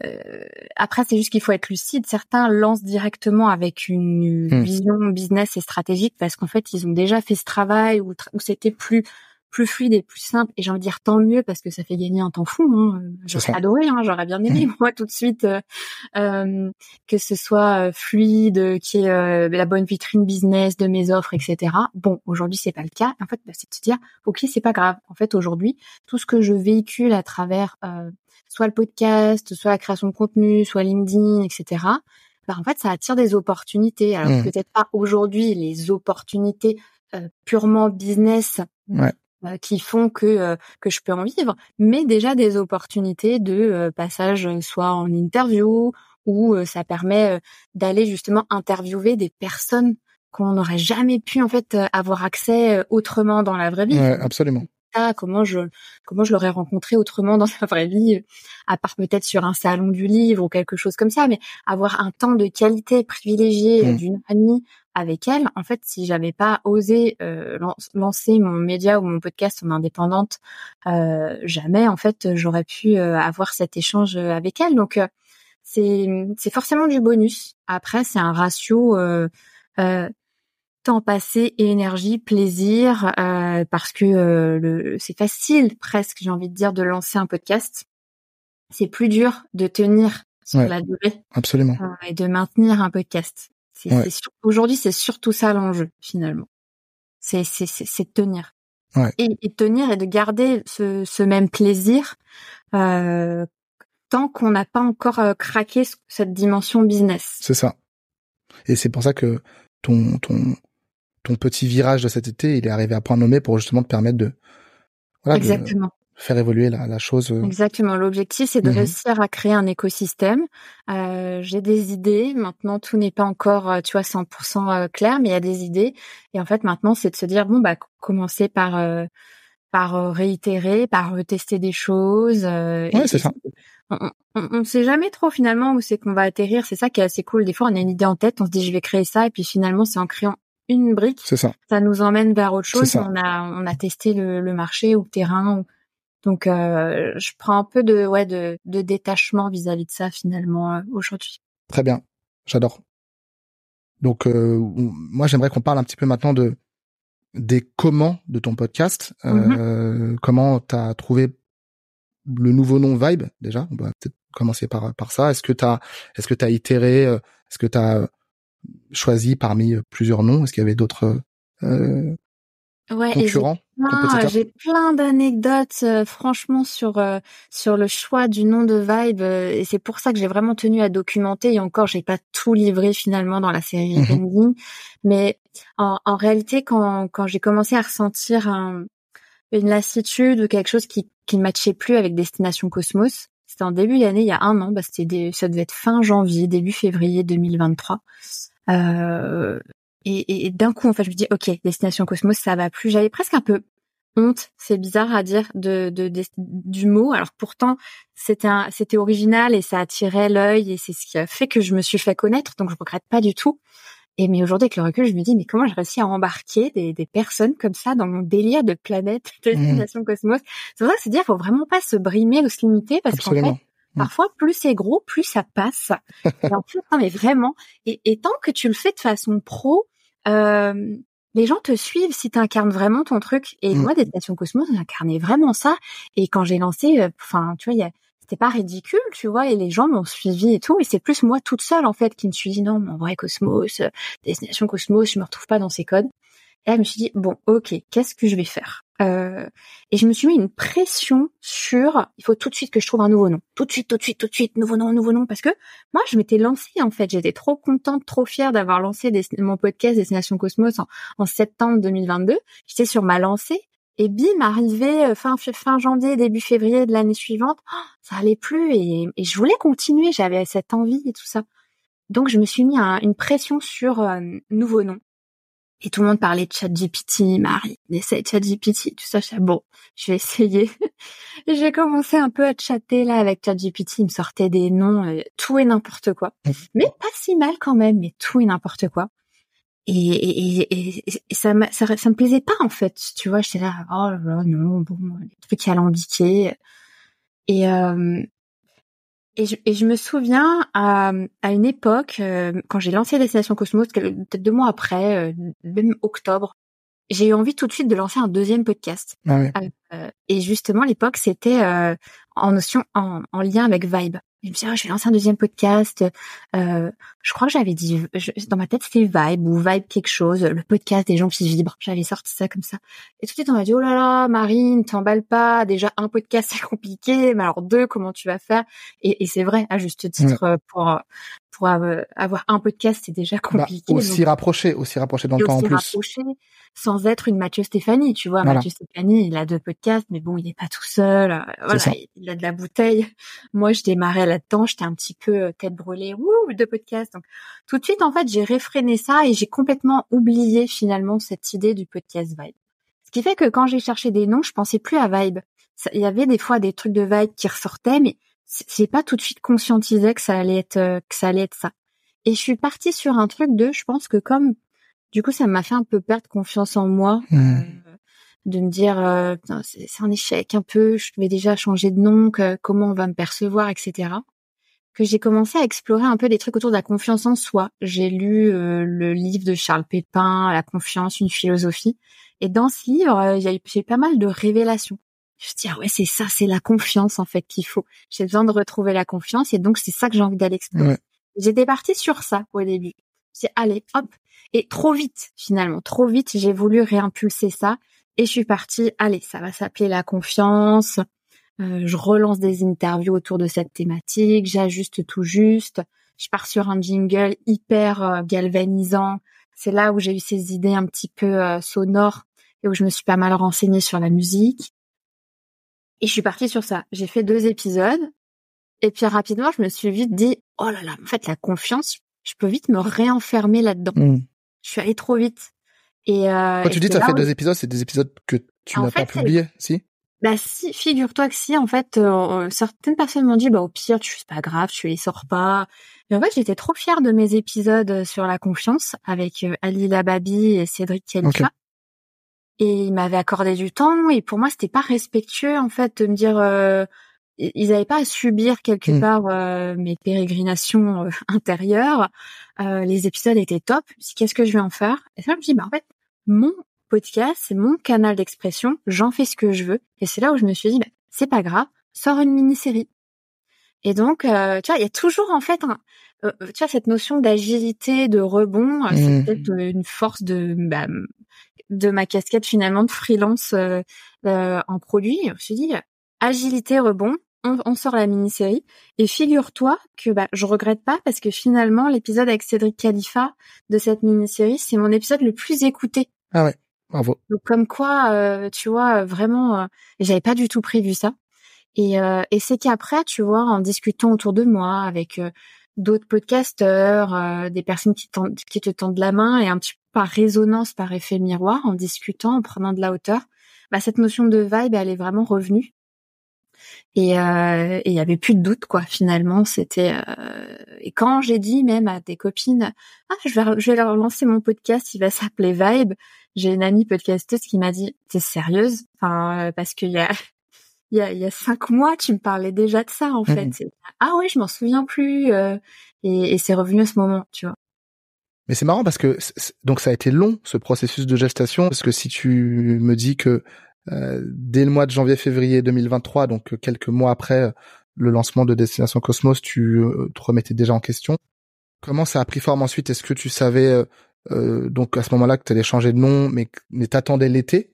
après, c'est juste qu'il faut être lucide. Certains lancent directement avec une hmm. vision business et stratégique parce qu'en fait, ils ont déjà fait ce travail où, c'était plus plus fluide et plus simple. Et j'ai envie de dire tant mieux parce que ça fait gagner un temps fou. Hein. J'aurais adoré, hein. j'aurais bien aimé hmm. moi tout de suite euh, euh, que ce soit euh, fluide, qui est euh, la bonne vitrine business de mes offres, etc. Bon, aujourd'hui c'est pas le cas. En fait, bah, c'est de se dire ok, c'est pas grave. En fait, aujourd'hui, tout ce que je véhicule à travers soit le podcast, soit la création de contenu, soit LinkedIn, etc. Bah, en fait, ça attire des opportunités. Alors mmh. peut-être pas aujourd'hui les opportunités euh, purement business ouais. euh, qui font que euh, que je peux en vivre, mais déjà des opportunités de euh, passage soit en interview ou ça permet d'aller justement interviewer des personnes qu'on n'aurait jamais pu en fait avoir accès autrement dans la vraie vie. Ouais, absolument comment je comment je l'aurais rencontré autrement dans sa vraie vie, à part peut-être sur un salon du livre ou quelque chose comme ça, mais avoir un temps de qualité privilégié mmh. d'une amie avec elle, en fait, si j'avais pas osé euh, lancer mon média ou mon podcast en indépendante, euh, jamais, en fait, j'aurais pu euh, avoir cet échange avec elle. Donc, c'est c'est forcément du bonus. Après, c'est un ratio temps passé, énergie, plaisir, euh, parce que euh, le, c'est facile presque, j'ai envie de dire, de lancer un podcast. C'est plus dur de tenir sur la durée. Absolument. Euh, et de maintenir un podcast. C'est, aujourd'hui, c'est surtout ça l'enjeu finalement. C'est, c'est, c'est, tenir. Et, et, tenir et de garder ce, ce même plaisir tant qu'on n'a pas encore craqué cette dimension business. C'est ça. Et c'est pour ça que ton, ton, ton petit virage de cet été, il est arrivé à point nommé pour justement te permettre de, Exactement. faire évoluer la, chose. Euh. Exactement. L'objectif, c'est de mhm. réussir à créer un écosystème. Euh, j'ai des idées. Maintenant, tout n'est pas encore, euh, tu vois, 100% clair, mais il y a des idées. Et en fait, maintenant, c'est de se dire, bon, bah, commencer par par réitérer, par tester des choses. ouais, c'est ça. On, on, sait jamais trop finalement où c'est qu'on va atterrir. C'est ça qui est assez cool. Des fois, on a une idée en tête, on se dit je vais créer ça, et puis finalement, c'est en créant une brique, ça. ça nous emmène vers autre chose. On a on a testé le, le marché ou le terrain. Donc euh, je prends un peu de ouais de, de détachement vis-à-vis de ça finalement euh, aujourd'hui. Très bien, j'adore. Donc euh, moi j'aimerais qu'on parle un petit peu maintenant de des comment de ton podcast. Mm-hmm. Comment t'as trouvé le nouveau nom Vibe déjà? On va peut-être commencer par par ça. Est-ce que t'as est-ce que t'as itéré Est-ce que t'as choisi parmi euh, plusieurs noms. Est-ce qu'il y avait d'autres euh, ouais, concurrents J'ai plein d'anecdotes, euh, franchement, sur euh, sur le choix du nom de Vibe, et c'est pour ça que j'ai vraiment tenu à documenter. Et encore, j'ai pas tout livré finalement dans la série mmh mais en, en, réalité, quand quand j'ai commencé à ressentir un, une lassitude ou quelque chose qui qui ne matchait plus avec Destination Cosmos, c'était en début d'année, il y a un an, bah c'était ça devait être fin janvier, début février 2023. Euh, et, et d'un coup, en fait, je me dis, ok, Destination Cosmos, ça va plus. J'avais presque un peu honte, c'est bizarre à dire de, de, du mot. Alors pourtant, c'était un, c'était original et ça attirait l'œil et c'est ce qui a fait que je me suis fait connaître. Donc je regrette pas du tout. Et mais aujourd'hui, avec le recul, je me dis, mais comment j'ai réussi à embarquer des, des personnes comme ça dans mon délire de planète, mmh. destination cosmos? C'est pour ça que c'est dire, faut vraiment pas se brimer ou se limiter parce qu'en fait, Mm. Parfois, plus c'est gros, plus ça passe. et en fait, non, mais vraiment. Et, et, tant que tu le fais de façon pro, euh, les gens te suivent si tu incarnes vraiment ton truc. Et mm. moi, Destination Cosmos, j'incarnais vraiment ça. Et quand j'ai lancé, euh, enfin, tu vois, c'était pas ridicule, tu vois, et les gens m'ont suivi et tout. Et c'est plus moi toute seule, en fait, qui me suis dit, non, mon vrai Cosmos, euh, Destination Cosmos, je me retrouve pas dans ces codes. Et là, je me suis dit, bon, ok, qu'est-ce que je vais faire? Euh, Et je me suis mis une pression sur, il faut tout de suite que je trouve un nouveau nom. Tout de suite, tout de suite, tout de suite, nouveau nom, nouveau nom. Parce que moi, je m'étais lancée, en fait. J'étais trop contente, trop fière d'avoir lancé mon podcast Destination Cosmos en, en septembre 2022. J'étais sur ma lancée. Et bim, arrivé fin fin janvier, début février de l'année suivante, oh, ça allait plus et, et, je voulais continuer. J'avais cette envie et tout ça. Donc je me suis mis une pression sur un nouveau nom. Et tout le monde parlait de ChatGPT, Marie, essaye ChatGPT, tout ça. Je bon, je vais essayer. j'ai commencé un peu à chatter là avec ChatGPT. Il me sortait des noms, euh, tout et n'importe quoi. Mmh. Mais pas si mal quand même, mais tout et n'importe quoi. Et, et, et, et ça, ça, ça, me plaisait pas en fait. Tu vois, j'étais là, oh là là, non, bon, les trucs alambiqués. Et, euh, et je, et je me souviens à, à une époque, euh, quand j'ai lancé Destination Cosmos, peut-être deux mois après, euh, même octobre, j'ai eu envie tout de suite de lancer un deuxième podcast. Ah oui. euh, et justement, l'époque, c'était euh, en notion, en, en, lien avec Vibe. Je me suis dit, ah, je vais lancer un deuxième podcast. Euh, je crois que j'avais dit, dans ma tête, c'était Vibe ou Vibe quelque chose, le podcast des gens qui vibrent. J'avais sorti ça comme ça. Et tout de suite, on m'a dit, oh là là, Marine, t'emballes pas. Déjà, un podcast, c'est compliqué. Mais alors deux, comment tu vas faire? Et, et c'est vrai, à juste titre, ouais. pour pour avoir un podcast, c'est déjà bah, compliqué. Bah, aussi donc... rapproché, aussi rapproché dans le temps en plus. Rapproché, sans être une Mathieu Stéphanie, tu vois. Voilà. Mathieu Stéphanie, il a deux podcasts, mais bon, il n'est pas tout seul. Euh, voilà, il a de la bouteille. Moi, je démarrais là-dedans, j'étais un petit peu euh, tête brûlée, ouh, deux podcasts. Donc, tout de suite, en fait, j'ai réfréné ça et j'ai complètement oublié finalement cette idée du podcast Vibe. Ce qui fait que quand j'ai cherché des noms, je pensais plus à Vibe. Il y avait des fois des trucs de Vibe qui ressortaient, mais c'est pas tout de suite conscientisé que ça allait être euh, que ça allait être ça. Et je suis partie sur un truc de, je pense que comme du coup ça m'a fait un peu perdre confiance en moi, mmh. euh, de me dire euh, c'est un échec un peu, je devais déjà changer de nom, que, comment on va me percevoir, etc. Que j'ai commencé à explorer un peu des trucs autour de la confiance en soi. J'ai lu euh, le livre de Charles Pépin, La confiance, une philosophie, et dans ce livre j'ai pas mal de révélations. Je me dis ah ouais c'est ça c'est la confiance en fait qu'il faut. J'ai besoin de retrouver la confiance et donc c'est ça que j'ai envie d'aller explorer. Ouais. j'étais partie sur ça au début. C'est allez hop. Et trop vite finalement. Trop vite j'ai voulu réimpulser ça et je suis partie allez ça va s'appeler la confiance euh, je relance des interviews autour de cette thématique j'ajuste tout juste je pars sur un jingle hyper euh, galvanisant c'est là où j'ai eu ces idées un petit peu euh, sonores et où je me suis pas mal renseignée sur la musique et je suis partie sur ça. J'ai fait deux épisodes. Et puis rapidement, je me suis vite dit, oh là là, en fait, la confiance, je peux vite me réenfermer là-dedans. Mm. Je suis allée trop vite. Et euh, Quand tu dis tu as fait où... deux épisodes, c'est des épisodes que tu n'as pas publiés, si? Bah si, figure-toi que si, en fait, euh, certaines personnes m'ont dit, bah au pire, tu c'est pas grave, tu les sors pas. Mais en fait, j'étais trop fière de mes épisodes sur la confiance avec euh, Ali Lababi et Cédric Khalifa. Okay et ils m'avaient accordé du temps et pour moi c'était pas respectueux en fait de me dire euh, ils n'avaient pas à subir quelque mmh. part euh, mes pérégrinations euh, intérieures euh, les épisodes étaient top qu'est-ce que je vais en faire? Et ça je me dis bah en fait mon podcast c'est mon canal d'expression j'en fais ce que je veux et c'est là où je me suis dit bah, c'est pas grave sors une mini-série et donc euh, tu vois il y a toujours en fait un, tu vois cette notion d'agilité de rebond mmh. c'est peut-être une force de bah, de ma casquette finalement de freelance euh, euh, en produit. Je me suis dit agilité rebond. On, on sort la mini-série et figure-toi que bah je regrette pas parce que finalement l'épisode avec Cédric Khalifa de cette mini-série c'est mon épisode le plus écouté. Ah ouais, bravo. Comme quoi euh, tu vois vraiment euh, j'avais pas du tout prévu ça. Et, euh, et c'est qu'après, tu vois, en discutant autour de moi avec euh, d'autres podcasteurs, euh, des personnes qui, qui te tendent la main et un petit peu par résonance, par effet miroir, en discutant, en prenant de la hauteur, bah, cette notion de vibe, elle est vraiment revenue. Et euh, il y avait plus de doute quoi. Finalement, c'était euh... et quand j'ai dit même à des copines, ah je vais je vais leur lancer mon podcast, il va s'appeler Vibe. J'ai une amie podcasteuse qui m'a dit, t'es sérieuse? Enfin parce qu'il y a il y a, il y a cinq mois, tu me parlais déjà de ça en fait. Mmh. Ah oui, je m'en souviens plus. Euh, et, et c'est revenu à ce moment, tu vois. Mais c'est marrant parce que donc ça a été long ce processus de gestation parce que si tu me dis que euh, dès le mois de janvier-février 2023, donc euh, quelques mois après euh, le lancement de Destination Cosmos, tu euh, te remettais déjà en question. Comment ça a pris forme ensuite? Est-ce que tu savais euh, donc à ce moment-là que tu allais changer de nom, mais mais t'attendais l'été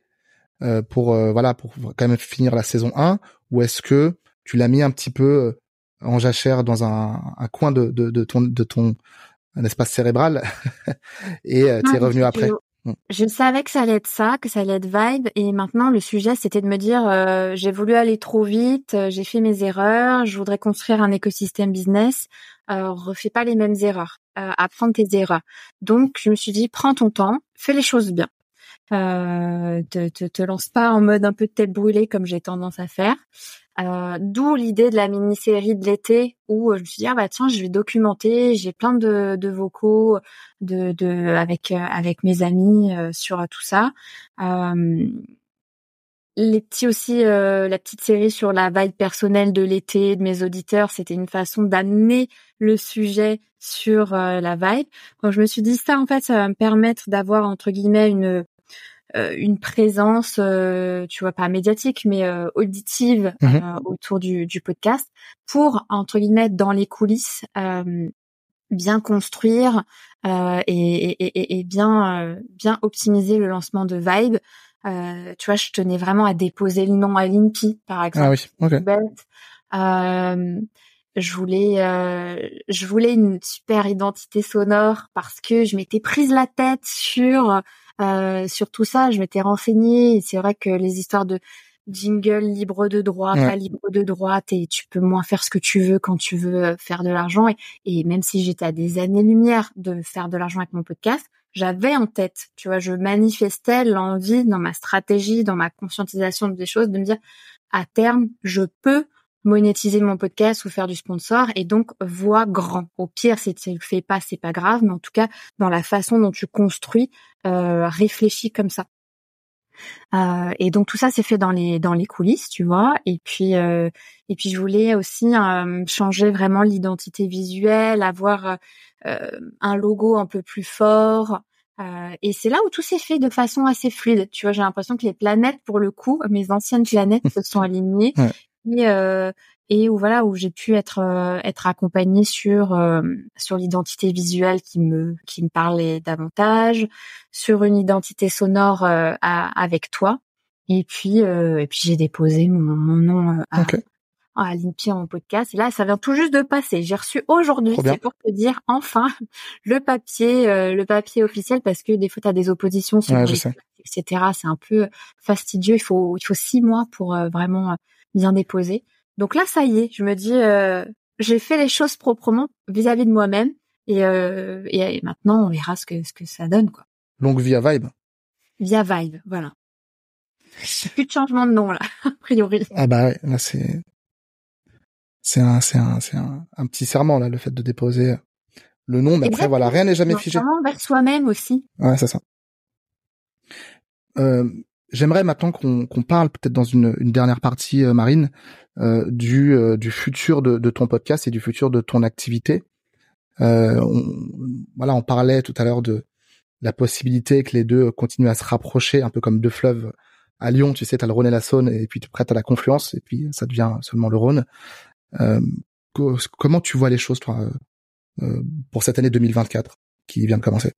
pour voilà pour quand même finir la saison 1 ou est-ce que tu l'as mis un petit peu en jachère dans un, un coin de, de, de ton de ton un espace cérébral et euh, t'es revenu après? Je savais que ça allait être ça, que ça allait être vibe, et maintenant le sujet c'était de me dire euh, j'ai voulu aller trop vite, euh, j'ai fait mes erreurs, je voudrais construire un écosystème business, euh, refais pas les mêmes erreurs, euh, apprends tes erreurs. Donc je me suis dit prends ton temps, fais les choses bien, euh, te, te, te lance pas en mode un peu de tête brûlée comme j'ai tendance à faire. Euh, D'où l'idée de la mini-série de l'été où euh, je me suis dit ah bah tiens je vais documenter, j'ai plein de, de vocaux de, de avec euh, avec mes amis euh, sur tout ça. Les petits aussi la petite série sur la vibe personnelle de l'été de mes auditeurs, c'était une façon d'amener le sujet sur la vibe. Donc je me suis dit ça en fait ça va me permettre d'avoir entre guillemets une une présence, euh, tu vois, pas médiatique, mais euh, auditive Mhm. autour du, du podcast pour entre guillemets dans les coulisses bien construire et, et, et, et, bien bien optimiser le lancement de Vibe. tu vois, je tenais vraiment à déposer le nom à l'INPI, par exemple. Ah oui, ok. Euh, je voulais, euh, je voulais une super identité sonore parce que je m'étais prise la tête sur euh, sur tout ça. Je m'étais renseignée. C'est vrai que les histoires de jingle libre de droit, Ouais. pas libre de droite, et tu peux moins faire ce que tu veux quand tu veux euh, faire de l'argent. Et, et même si j'étais à des années-lumière de faire de l'argent avec mon podcast, j'avais en tête, tu vois, je manifestais l'envie dans ma stratégie, dans ma conscientisation des choses, de me dire à terme, je peux monétiser mon podcast ou faire du sponsor et donc vois grand. Au pire, si tu le fais pas, c'est pas grave, mais en tout cas, dans la façon dont tu construis, euh, réfléchis comme ça. Euh, et donc tout ça c'est fait dans les dans les coulisses, tu vois. Et puis euh, et puis je voulais aussi euh, changer vraiment l'identité visuelle, avoir euh, un logo un peu plus fort. Euh, et c'est là où tout s'est fait de façon assez fluide. Tu vois, j'ai l'impression que les planètes, pour le coup, mes anciennes planètes se sont alignées. Et euh, et où voilà où j'ai pu être euh, être accompagnée sur euh, sur l'identité visuelle qui me qui me parlait davantage, sur une identité sonore euh, à- avec toi. Et puis euh, et puis j'ai déposé mon, mon nom euh, à, à l'INPI en podcast. Et là, ça vient tout juste de passer. J'ai reçu aujourd'hui, c'est pour te dire enfin le papier, euh, le papier officiel, parce que des fois, tu as des oppositions sur Ouais, les etc. C'est un peu fastidieux. Il faut, il faut six mois pour euh, vraiment euh, bien déposer. Donc là, ça y est, je me dis, euh, j'ai fait les choses proprement vis-à-vis de moi-même. Et, euh, et, et maintenant, on verra ce que, ce que ça donne, quoi. Longue vie à Vibe. Via Vibe, voilà. Plus de changement de nom, là, a priori. Ah bah ouais, là c'est c'est un c'est un c'est un, un petit serment là le fait de déposer le nom mais après voilà rien n'est jamais figé. Vraiment vers soi-même aussi. Ouais, c'est ça. Euh, J'aimerais maintenant qu'on parle peut-être dans une, une dernière partie, euh, Marine, euh, du, euh, du futur de, de ton podcast et du futur de ton activité. Euh, on, voilà, on parlait tout à l'heure de la possibilité que les deux continuent à se rapprocher, un peu comme deux fleuves à Lyon. Tu sais, t'as le Rhône et la Saône, et puis tu prêtes à la confluence, et puis ça devient seulement le Rhône. Euh, co- comment tu vois les choses, toi, euh, pour cette année 2024 qui vient de commencer?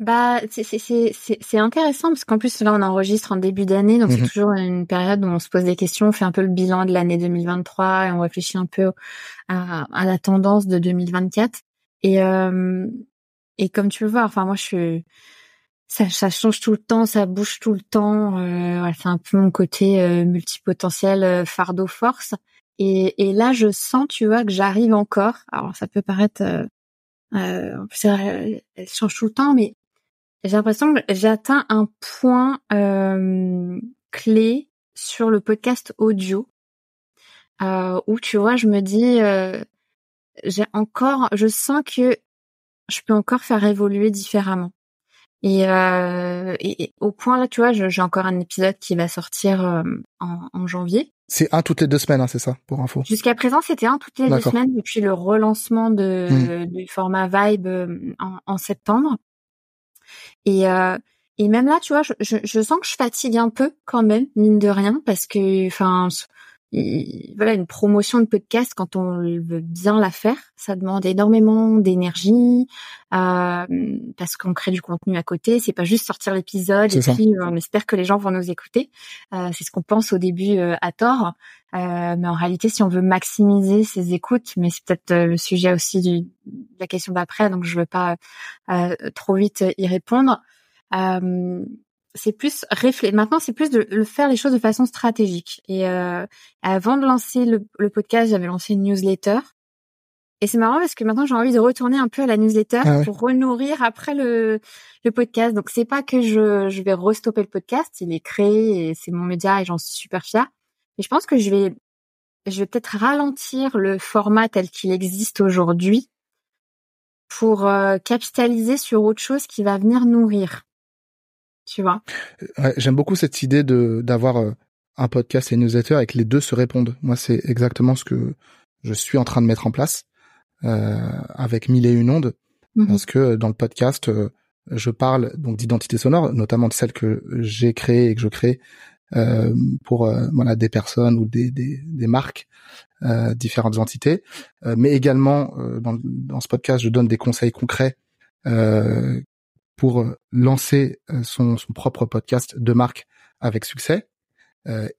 Bah, c'est c'est c'est c'est c'est intéressant parce qu'en plus là on enregistre en début d'année, donc Mhm. c'est toujours une période où on se pose des questions, on fait un peu le bilan de l'année 2023 et on réfléchit un peu à, à la tendance de 2024. Et euh, et comme tu le vois, enfin moi je suis ça, ça change tout le temps, ça bouge tout le temps. Euh, ouais, c'est un peu mon côté euh, multipotentiel, euh, fardeau force. Et, et là, je sens, tu vois, que j'arrive encore. Alors, ça peut paraître, euh, euh, elle change tout le temps, mais j'ai l'impression que j'atteins un point euh, clé sur le podcast audio euh, où, tu vois, je me dis, euh, j'ai encore, je sens que je peux encore faire évoluer différemment. Et, euh, et, et au point là, tu vois, j'ai encore un épisode qui va sortir euh, en, en janvier. C'est un toutes les deux semaines, hein, c'est ça, pour info. Jusqu'à présent, c'était un toutes les deux semaines depuis le relancement de, Hmm. du format Vibe euh, en, en septembre. Et, euh, et même là, tu vois, je, je, je sens que je fatigue un peu quand même, mine de rien, parce que, enfin, il- voilà, une promotion de podcast, quand on veut bien la faire, ça demande énormément d'énergie, euh, parce qu'on crée du contenu à côté. C'est pas juste sortir l'épisode et ça. puis euh, on espère que les gens vont nous écouter. Euh, c'est ce qu'on pense au début euh, à tort. Euh, mais en réalité, si on veut maximiser ses écoutes, mais c'est peut-être euh, le sujet aussi du, de la question d'après, donc je veux pas euh, trop vite y répondre. C'est plus réfléchir. Maintenant, c'est plus de, le faire les choses de façon stratégique. Et avant de lancer le, le podcast, j'avais lancé une newsletter et c'est marrant parce que maintenant j'ai envie de retourner un peu à la newsletter ah pour renourrir après le, le podcast. Donc c'est pas que je, je vais restopper le podcast, il est créé et c'est mon média et j'en suis super fière. Mais je pense que je vais je vais peut-être ralentir le format tel qu'il existe aujourd'hui pour euh, capitaliser sur autre chose qui va venir nourrir. Tu vois ouais, J'aime beaucoup cette idée de d'avoir euh, un podcast et une newsletter et que les deux se répondent. Moi, c'est exactement ce que je suis en train de mettre en place. Euh, avec mille et une ondes, mhm. parce que dans le podcast, euh, je parle donc d'identité sonore, notamment de celle que j'ai créée et que je crée euh, pour voilà des personnes ou des, des, des marques, différentes entités, mais également dans, dans ce podcast, je donne des conseils concrets pour lancer son, son propre podcast de marque avec succès.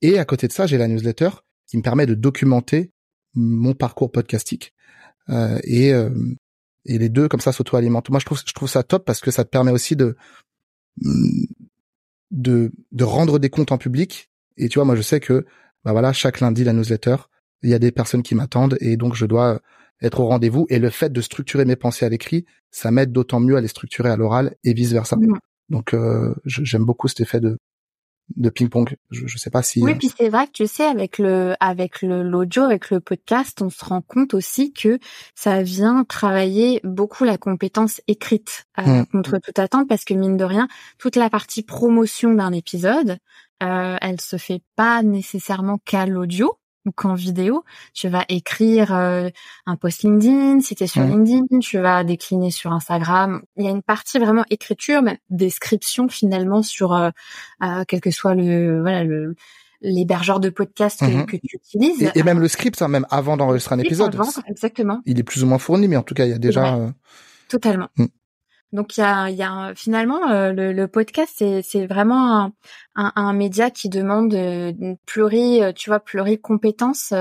et à côté de ça, j'ai la newsletter qui me permet de documenter mon parcours podcastique euh, et euh, et les deux comme ça s'auto-alimentent. Moi, je trouve je trouve ça top parce que ça te permet aussi de de de rendre des comptes en public. Et tu vois, moi, je sais que bah voilà, chaque lundi la newsletter, il y a des personnes qui m'attendent et donc je dois être au rendez-vous. Et le fait de structurer mes pensées à l'écrit, ça m'aide d'autant mieux à les structurer à l'oral et vice versa. Donc euh, j'aime beaucoup cet effet de de ping-pong. Je, je sais pas si. Oui, euh, puis c'est vrai que tu sais, avec le, avec le l'audio, avec le podcast, on se rend compte aussi que ça vient travailler beaucoup la compétence écrite euh, mmh. contre toute attente, parce que mine de rien, toute la partie promotion d'un épisode, euh, elle se fait pas nécessairement qu'à l'audio ou qu'en vidéo, tu vas écrire euh, un post LinkedIn, si tu es sur LinkedIn, tu vas décliner sur Instagram. Il y a une partie vraiment écriture, mais description finalement sur euh, euh, quel que soit le voilà le l'hébergeur de podcast que, mhm. tu utilises. Et, même le script, hein, même avant d'enregistrer un épisode. exactement. Il est plus ou moins fourni, mais en tout cas, il y a déjà. Totalement. Mm. Donc il y a, y a finalement euh, le, le, podcast c'est, c'est vraiment un, un, un, média qui demande euh, une pluri euh, tu vois pluri compétences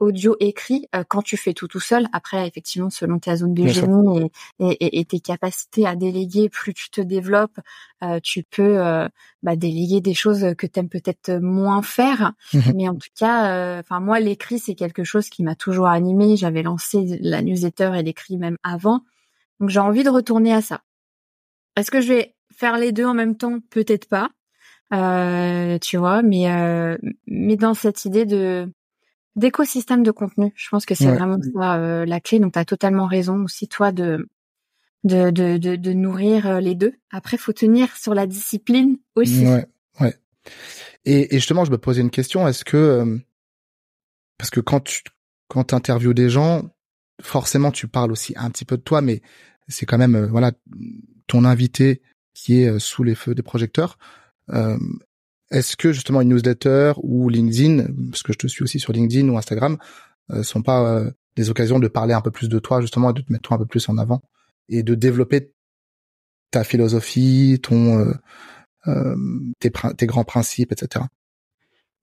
audio écrit quand tu fais tout tout seul. Après effectivement selon ta zone de génie et, et, et, tes capacités à déléguer, plus tu te développes, tu peux bah, déléguer des choses que tu aimes peut-être moins faire. Mhm. Mais en tout cas, enfin moi l'écrit c'est quelque chose qui m'a toujours animé. J'avais lancé la newsletter et l'écrit même avant. Donc j'ai envie de retourner à ça. Est-ce que je vais faire les deux en même temps? Peut-être pas. Euh, tu vois, mais euh, mais dans cette idée de d'écosystème de contenu, je pense que c'est vraiment ça euh, la clé. Donc tu as totalement raison aussi toi de de, de, de, de nourrir les deux. Après, faut tenir sur la discipline aussi. Ouais, ouais. Et, et justement, je me posais une question. Est-ce que parce que quand tu quand interviews des gens, forcément tu parles aussi un petit peu de toi, mais c'est quand même euh, voilà ton invité qui est euh, sous les feux des projecteurs. Euh, est-ce que justement une newsletter ou LinkedIn, parce que je te suis aussi sur LinkedIn ou Instagram, sont pas des occasions de parler un peu plus de toi justement et de te mettre toi un peu plus en avant et de développer ta philosophie, ton tes, tes grands principes, etc.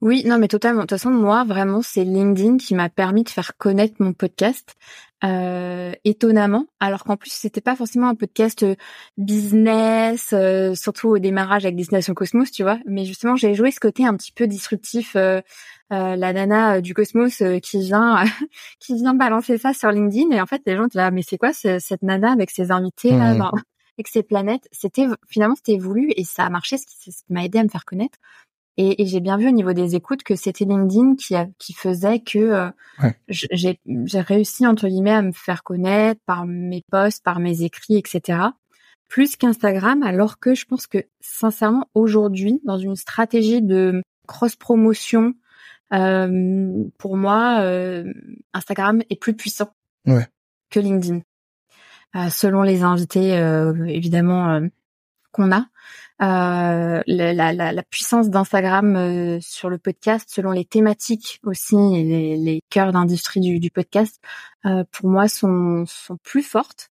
Oui, non, mais totalement. De toute façon, moi, vraiment, c'est LinkedIn qui m'a permis de faire connaître mon podcast. Euh, étonnamment, alors qu'en plus c'était pas forcément un podcast euh, business, euh, surtout au démarrage avec Destination Cosmos, tu vois. Mais justement, j'ai joué ce côté un petit peu disruptif, la nana du Cosmos qui vient qui vient balancer ça sur LinkedIn. Et en fait, les gens étaient là, mais c'est quoi cette nana avec ses invités là, mmh. avec ses planètes? C'était finalement c'était voulu et ça a marché, ce qui, ce qui m'a aidé à me faire connaître. Et, et j'ai bien vu au niveau des écoutes que c'était LinkedIn qui, a, qui faisait que euh, j'ai réussi entre guillemets à me faire connaître par mes posts, par mes écrits, etc. Plus qu'Instagram, alors que je pense que sincèrement aujourd'hui, dans une stratégie de cross promotion, euh, pour moi, euh, Instagram est plus puissant que LinkedIn, euh, selon les invités euh, évidemment qu'on a. Euh, la, la, la, puissance d'Instagram euh, sur le podcast, selon les thématiques aussi, et les, les cœurs d'industrie du, du, podcast, euh, pour moi sont, sont plus fortes.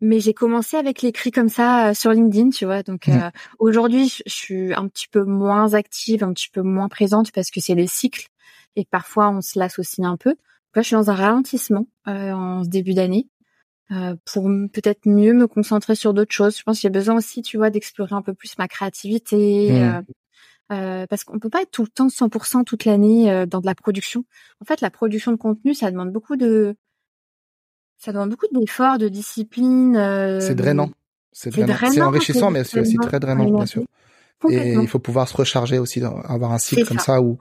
Mais j'ai commencé avec l'écrit comme ça euh, sur LinkedIn, tu vois. Donc mmh. aujourd'hui, je suis un petit peu moins active, un petit peu moins présente parce que c'est les cycles et parfois on se lasse aussi un peu. Là, je suis dans un ralentissement en ce début d'année. Euh, pour peut-être mieux me concentrer sur d'autres choses. Je pense qu'il y a besoin aussi, tu vois, d'explorer un peu plus ma créativité. Mmh. Euh, euh, parce qu'on peut pas être tout le temps 100% toute l'année dans de la production. En fait, la production de contenu, ça demande beaucoup de, ça demande beaucoup d'efforts, de discipline. c'est drainant. C'est drainant. C'est enrichissant, mais c'est aussi très drainant, bien sûr. Et il faut pouvoir se recharger aussi, avoir un cycle comme ça, où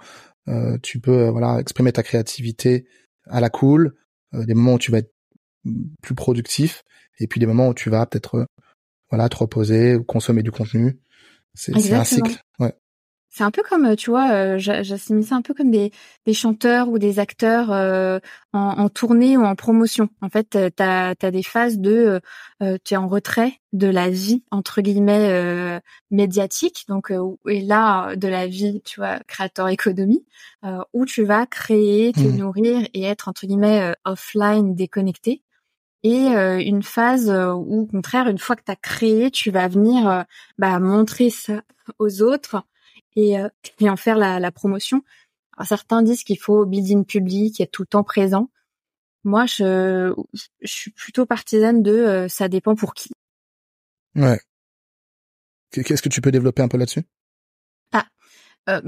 tu peux voilà exprimer ta créativité à la cool, des moments où tu vas être plus productif et puis des moments où tu vas peut-être euh, voilà te reposer ou consommer du contenu c'est un cycle ouais c'est un peu comme, euh, tu vois, euh, j'assimile ça un peu comme des, des chanteurs ou des acteurs euh, en, en, tournée ou en promotion. En fait, tu as, des phases de, tu es en retrait de la vie, entre guillemets, médiatique, donc et là, de la vie, tu vois, créateur économie, où tu vas créer, te mmh. nourrir et être, entre guillemets, offline, déconnecté. Et une phase où, au contraire, une fois que tu as créé, tu vas venir bah, montrer ça aux autres et, euh, et en faire la, la promotion. Alors, certains disent qu'il faut building public, être tout le temps présent. Moi, je, je suis plutôt partisane de euh, ça dépend pour qui. Ouais. Qu'est-ce que tu peux développer un peu là-dessus? Ah, euh,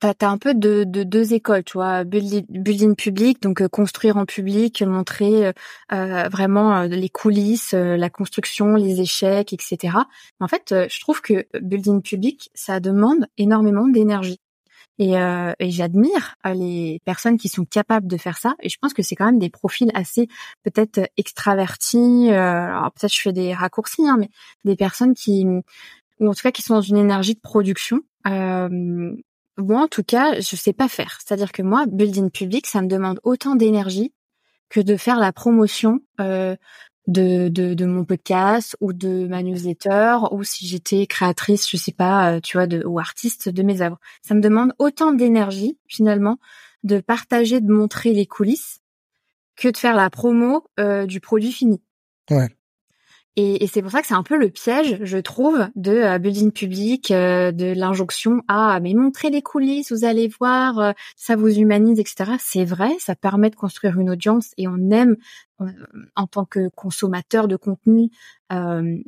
t'as as un peu de, de, deux écoles, tu vois, building, public, donc euh, construire en public, montrer euh, euh vraiment les coulisses, la construction, les échecs, etc. En fait, je trouve que building public, ça demande énormément d'énergie. Et, et j'admire les personnes qui sont capables de faire ça. Et je pense que c'est quand même des profils assez peut-être extravertis. alors peut-être je fais des raccourcis, hein, mais des personnes qui, ou en tout cas qui sont dans une énergie de production. Euh, moi, en tout cas, je sais pas faire. C'est-à-dire que moi, building public, ça me demande autant d'énergie que de faire la promotion euh, de, de, mon podcast ou de ma newsletter ou si j'étais créatrice, je sais pas, euh, tu vois, de, ou artiste de mes œuvres. Ça me demande autant d'énergie finalement de partager, de montrer les coulisses que de faire la promo euh, du produit fini. Et, et c'est pour ça que c'est un peu le piège, je trouve, de euh, building public, euh, de l'injonction à mais montrer les coulisses, vous allez voir, euh, ça vous humanise, etc. C'est vrai, ça permet de construire une audience et on aime en tant que consommateur de contenu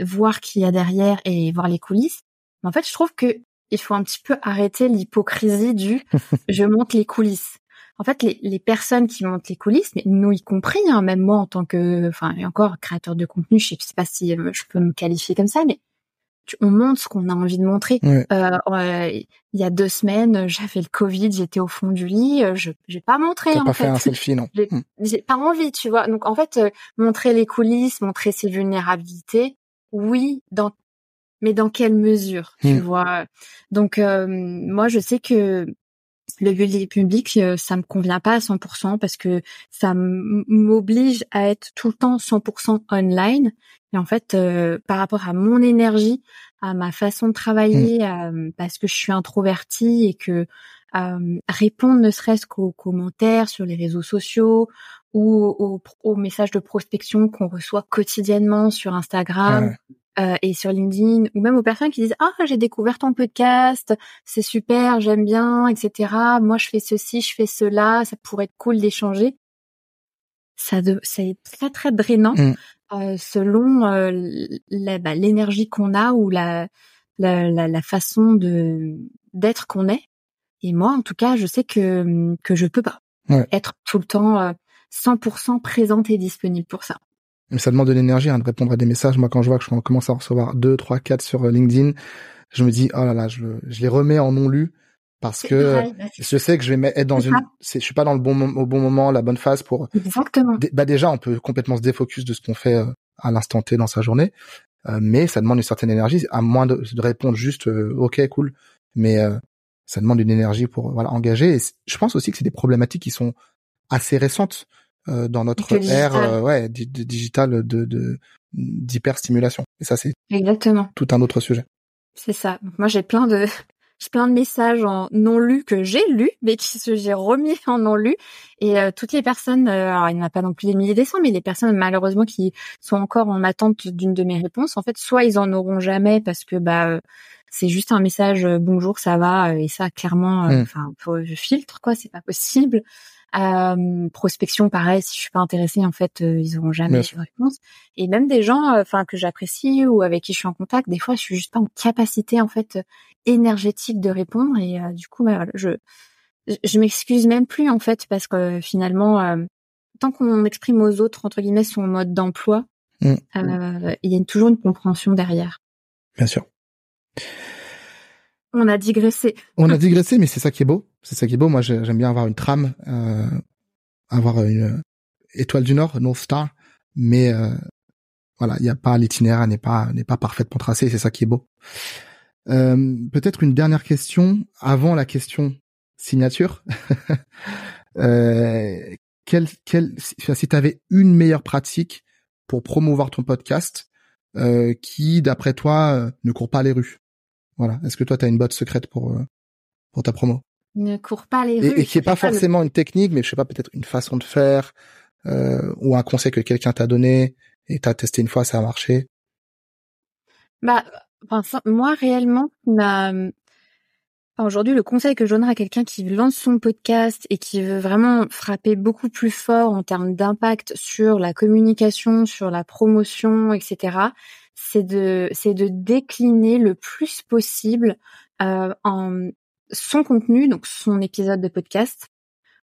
voir qui y a derrière et voir les coulisses. Mais en fait, je trouve que il faut un petit peu arrêter l'hypocrisie du je monte les coulisses en fait, les, les, personnes qui montent les coulisses, mais nous y compris, hein, même moi en tant que, enfin, et encore créateur de contenu, je sais, sais pas si euh, je peux me qualifier comme ça, mais on montre ce qu'on a envie de montrer. Euh, il y a deux semaines, j'avais le Covid, j'étais au fond du lit, euh, je j'ai pas montré. en pas fait, un selfie, non hmm. J'ai pas envie, tu vois. Donc en fait, montrer les coulisses, montrer ses vulnérabilités, oui, dans mais dans quelle mesure, tu hmm. vois? Donc moi, je sais que le building public, euh, ça me convient pas à 100% parce que ça m'oblige à être tout le temps 100% online. Et en fait, euh, par rapport à mon énergie, à ma façon de travailler, mmh. parce que je suis introvertie et que répondre ne serait-ce qu'aux commentaires sur les réseaux sociaux ou aux, messages de prospection qu'on reçoit quotidiennement sur Instagram, euh, et sur LinkedIn, ou même aux personnes qui disent ah j'ai découvert ton podcast, c'est super, j'aime bien, etc. Moi je fais ceci, je fais cela, ça pourrait être cool d'échanger. Ça de, c'est très très drainant mmh. euh, selon euh, bah, l'énergie qu'on a ou la la, la, la façon de d'être qu'on est. Et moi en tout cas je sais que que je peux pas être tout le temps 100% euh, présente et disponible pour ça. Mais ça demande de l'énergie hein, de répondre à des messages. Moi, quand je vois que je commence à recevoir deux, trois, quatre sur euh, LinkedIn, je me dis oh là là, je, je les remets en non lu parce que bah, je sais que je vais être dans une, je suis pas dans le bon au bon moment, la bonne phase pour. Exactement. Bah déjà, on peut complètement se défocus de ce qu'on fait euh, à l'instant T dans sa journée, euh, mais ça demande une certaine énergie, à moins de, de répondre juste ok cool, mais ça demande une énergie pour voilà engager. Et je pense aussi que c'est des problématiques qui sont assez récentes. Euh, dans notre ère euh, ouais digitale de de d'hyperstimulation. Et ça c'est exactement tout un autre sujet. C'est ça. Moi j'ai plein de j'ai plein de messages en non lus que j'ai lus, mais qui se j'ai remis en non lus. Et euh, toutes les personnes, alors il n'y en a pas non plus des milliers des cents, mais les personnes malheureusement qui sont encore en attente d'une de mes réponses, en fait, soit ils en auront jamais parce que bah c'est juste un message bonjour, ça va, et ça clairement, mmh. enfin, je filtre quoi, c'est pas possible. Euh, prospection, pareil, si je suis pas intéressée, en fait, euh, ils auront jamais de réponse. Et même des gens, enfin que j'apprécie ou avec qui je suis en contact, des fois, je suis juste pas en capacité, en fait, énergétique de répondre. Et du coup, bah, je je m'excuse même plus, en fait, parce que finalement, tant qu'on exprime aux autres entre guillemets son mode d'emploi, mm. il y a toujours une compréhension derrière. Bien sûr. On a digressé. On a digressé, mais c'est ça qui est beau. C'est ça qui est beau. Moi, j'aime bien avoir une trame, euh, avoir une étoile du Nord, North Star, mais euh, voilà, il n'y a pas l'itinéraire n'est pas n'est pas parfaitement tracé. C'est ça qui est beau. Euh, peut-être une dernière question avant la question signature. euh, quel, quel, si tu avais une meilleure pratique pour promouvoir ton podcast, qui, d'après toi, ne court pas les rues? Voilà. Est-ce que toi, tu as une botte secrète pour euh, pour ta promo? Ne cours pas les rues. Et, qui est pas forcément une technique, mais je sais pas, peut-être une façon de faire euh, ou un conseil que quelqu'un t'a donné et t'as testé une fois, ça a marché? Bah, enfin, moi réellement, Aujourd'hui, le conseil que je donnerais à quelqu'un qui lance son podcast et qui veut vraiment frapper beaucoup plus fort en termes d'impact sur la communication, sur la promotion, etc., c'est de c'est de décliner le plus possible euh, en son contenu, donc son épisode de podcast,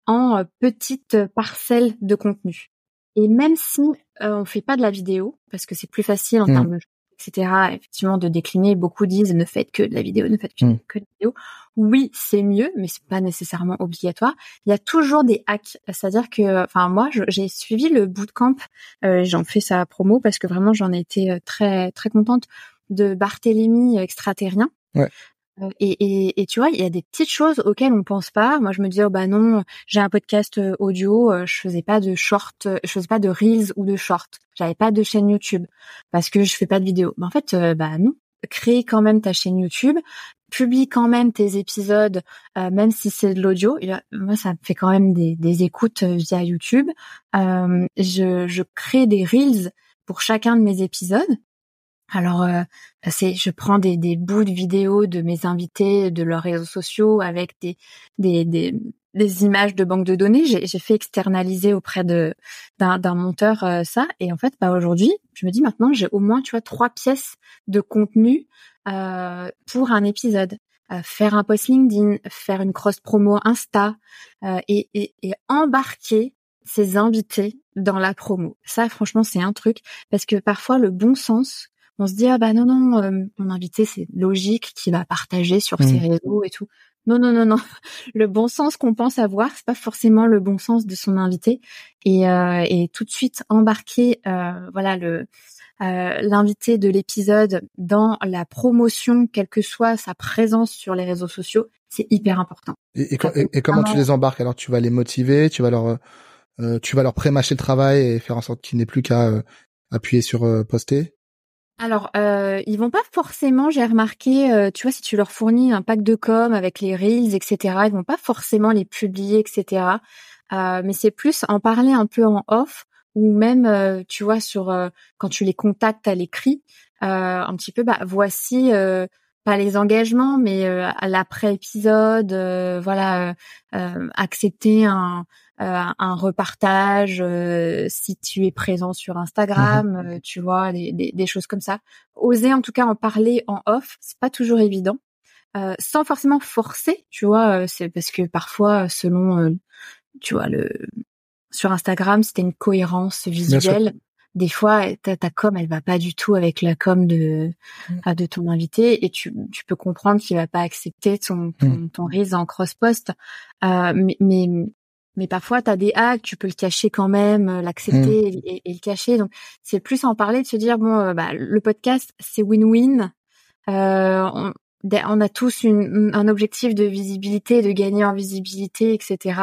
en euh, petites parcelles de contenu. Et même si euh, on fait pas de la vidéo, parce que c'est plus facile en mmh. termes de etc. Effectivement, de décliner. Beaucoup disent ne faites que de la vidéo, ne faites que, mm. que de la vidéo. Oui, c'est mieux, mais c'est pas nécessairement obligatoire. Il y a toujours des hacks, c'est-à-dire que, enfin moi, j'ai suivi le bootcamp. Euh, j'en fais sa promo parce que vraiment j'en ai été euh, très très contente de Barthélemy extraterrien. Ouais. Euh, et, et, tu vois, il y a des petites choses auxquelles on pense pas. Moi, je me dis, oh bah non, j'ai un podcast euh, audio, je faisais pas de short, je faisais pas de reels ou de short. J'avais pas de chaîne YouTube parce que je fais pas de vidéo. Mais en fait, bah non, crée quand même ta chaîne YouTube, publie quand même tes épisodes, même si c'est de l'audio. Moi, ça me fait quand même des, écoutes via YouTube. je, je crée des reels pour chacun de mes épisodes. Alors, euh, c'est, je prends des, des, bouts de vidéos de mes invités, de leurs réseaux sociaux, avec des, des, des, des images de banque de données. J'ai, fait externaliser auprès de d'un, monteur euh, ça, et en fait, bah aujourd'hui, je me dis maintenant, j'ai au moins, tu vois, trois pièces de contenu euh, pour un épisode. faire un post LinkedIn, faire une cross promo Insta, et, et, et embarquer ses invités dans la promo. Ça, franchement, c'est un truc parce que parfois le bon sens on se dit ah bah non non euh, mon invité c'est logique qu'il va partager sur ses mmh. réseaux et tout. Non non non non, le bon sens qu'on pense avoir c'est pas forcément le bon sens de son invité et, euh, et tout de suite embarquer euh, voilà le l'invité de l'épisode dans la promotion, quelle que soit sa présence sur les réseaux sociaux, c'est hyper important. Et, comment tu les embarques? Alors tu vas les motiver, tu vas leur tu vas leur prémâcher le travail et faire en sorte qu'ils n'aient plus qu'à appuyer sur poster? Alors, euh, ils vont pas forcément, j'ai remarqué, euh, tu vois, si tu leur fournis un pack de com avec les reels, etc., ils vont pas forcément les publier, etc. Euh, mais c'est plus en parler un peu en off ou même, euh, tu vois, sur quand tu les contactes à l'écrit, un petit peu, bah voici pas les engagements, mais à l'après épisode, voilà, accepter un un repartage, euh, si tu es présent sur Instagram, mhm. euh, tu vois, des, des, choses comme ça. Oser en tout cas en parler en off, c'est pas toujours évident, sans forcément forcer, tu vois. c'est parce que parfois, selon, tu vois, le sur Instagram, c'était une cohérence visuelle des fois ta, ta com elle va pas du tout avec la com de mmh. de ton invité et tu, tu peux comprendre qu'il va pas accepter ton ton, mmh. ton en cross post euh, mais, mais mais parfois tu as des hacks, tu peux le cacher quand même, euh, l'accepter mmh. et, le cacher. Donc c'est plus en parler, de se dire bon, euh, bah, le podcast c'est win-win. Euh, on, on, a tous une, un objectif de visibilité, de gagner en visibilité, etc.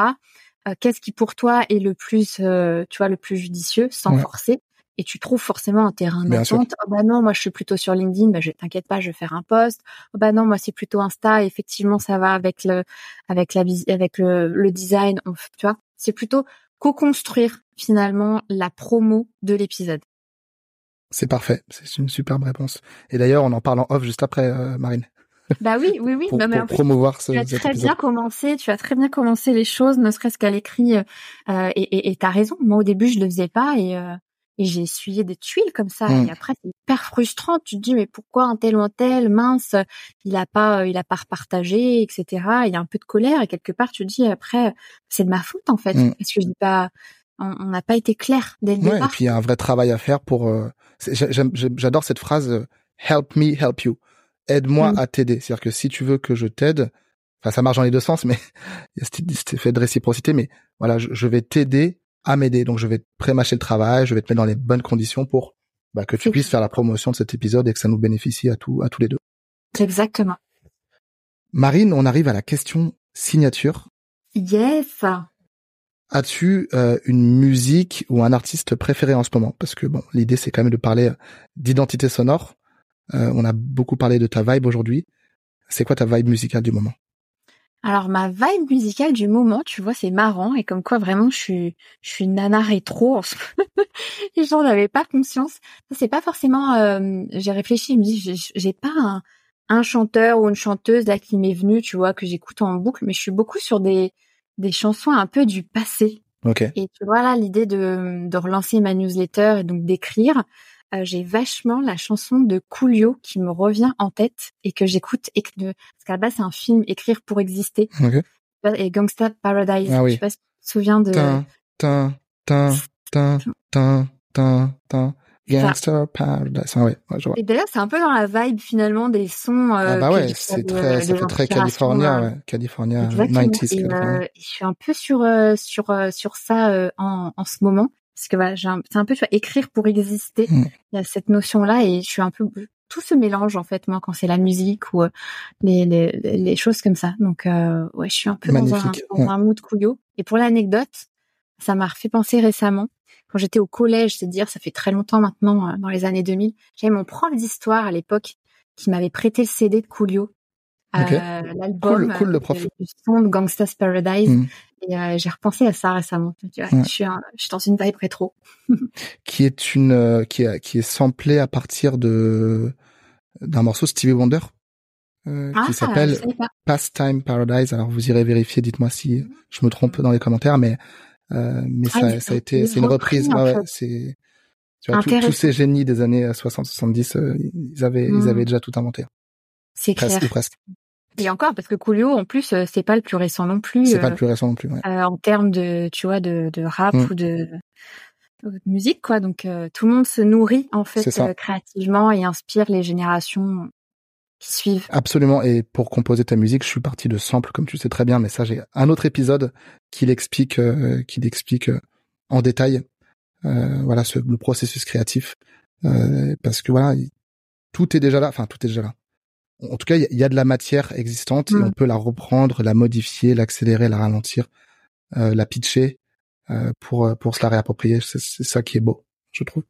Euh, Qu'est-ce qui pour toi est le plus, euh, tu vois, le plus judicieux, sans forcer? Et tu trouves forcément un terrain d'entente. Oh bah non, moi je suis plutôt sur LinkedIn, bah je t'inquiète pas, je vais faire un post. Oh bah non, moi c'est plutôt Insta, effectivement ça va avec le avec la avec le, le design, tu vois. C'est plutôt co-construire finalement la promo de l'épisode. C'est parfait, c'est une superbe réponse. Et d'ailleurs, on en parle en off juste après, euh, Marine. Bah oui, oui, oui. pour, Non, mais pour plus, promouvoir ce, tu as très épisode. bien commencé, tu as très bien commencé les choses, ne serait-ce qu'à l'écrit. euh, et et et t'as raison. Moi, au début, je le faisais pas et euh, et j'ai essuyé des tuiles comme ça. Mm. Et après, c'est hyper frustrant. Tu te dis mais pourquoi un tel ou un tel? Mince, il a pas, euh, il a pas repartagé, etc. Il y a un peu de colère et quelque part, tu te dis après, c'est de ma faute en fait Mm. parce que j'ai pas, on n'a pas été clair dès le Ouais, et départ. puis il y a un vrai travail à faire pour. euh, J'adore cette phrase euh, "Help me, help you". Aide-moi Mm. à t'aider. C'est-à-dire que si tu veux que je t'aide, enfin ça marche dans les deux sens, mais il y a cet, cet effet de réciprocité. Mais voilà, je, je vais t'aider à m'aider. Donc je vais prémâcher le travail, je vais te mettre dans les bonnes conditions pour bah, que tu puisses faire la promotion de cet épisode et que ça nous bénéficie à tous à tous les deux. Exactement. Marine, on arrive à la question signature. Yes. As-tu euh, une musique ou un artiste préféré en ce moment? Parce que bon, l'idée c'est quand même de parler euh, d'identité sonore. Euh, on a beaucoup parlé de ta vibe aujourd'hui. C'est quoi ta vibe musicale du moment? Alors ma vibe musicale du moment, tu vois, c'est marrant et comme quoi vraiment je suis je suis nana rétro. en ce gens n'avaient pas conscience. Ça, C'est pas forcément. euh, j'ai réfléchi, je me dis j'ai- pas un, un chanteur ou une chanteuse là qui m'est venu, tu vois, que j'écoute en boucle, mais je suis beaucoup sur des des chansons un peu du passé. Ok. Et tu vois là l'idée de de relancer ma newsletter et donc d'écrire. Euh, j'ai vachement la chanson de Coolio qui me revient en tête et que j'écoute et que de, parce qu'à la base c'est un film écrire pour exister Ok. et Gangsta Paradise. Ah oui. Je sais pas si tu te souviens de. Tin, tin, tin, tin, tin, tin, tin. Gangster Paradise. Ah ouais, ouais, je vois. Et d'ailleurs, c'est un peu dans la vibe finalement des sons. Euh, ah bah ouais, c'est très, ça fait très California, euh, ouais. California, Exactement. 90s Et, California. euh, je suis un peu sur sur sur ça euh, en en ce moment parce que voilà, j'ai un- c'est un peu tu vois écrire pour exister. Mm. Il y a cette notion là et je suis un peu tout se mélange en fait moi quand c'est la musique ou euh, les, les les choses comme ça. Donc euh, ouais, je suis un peu dans un dans ouais. un mood couillot. Et pour l'anecdote, ça m'a refait penser récemment quand j'étais au collège, c'est dire ça fait très longtemps maintenant euh, dans les années 2000. J'avais mon prof d'histoire à l'époque qui m'avait prêté le CD de Coolio. Ok. Euh, l'album Cool, cool, le prof. du son de Gangsta's Paradise Mm. Et euh, j'ai repensé à ça récemment. Je, me dis, ouais, Ouais. je suis un- je suis dans une vibe rétro. Qui est une, euh, qui est, qui est samplé à partir de, d'un morceau Stevie Wonder, euh, Ah, qui je s'appelle. Pastime Paradise. Alors vous irez vérifier, dites-moi si je me trompe dans les commentaires, mais mais Ah, ça, ça a été, c'est une repris, reprise. en fait. c'est tous- ces génies des années 60-70, euh, ils avaient ils avaient déjà tout inventé, C'est presque clair. presque. Et encore parce que Coolio en plus euh, c'est pas le plus récent non plus. C'est euh, pas le plus récent non plus. Ouais. euh, en termes de tu vois de, de rap Mm. ou de, de musique quoi. Donc euh, tout le monde se nourrit en fait euh, créativement et inspire les générations qui suivent. Absolument. Et pour composer ta musique, je suis parti de samples, comme tu sais très bien. Mais ça, j'ai un autre épisode qui l'explique, euh, qui l'explique euh, en détail. Euh, voilà, ce, le processus créatif, Euh, parce que voilà, il- tout est déjà là. Enfin, tout est déjà là. En tout cas, il y, a- de la matière existante et Mm. on peut la reprendre, la modifier, l'accélérer, la ralentir, euh, la pitcher euh, pour euh, pour se la réapproprier. C'est c'est ça qui est beau, je trouve.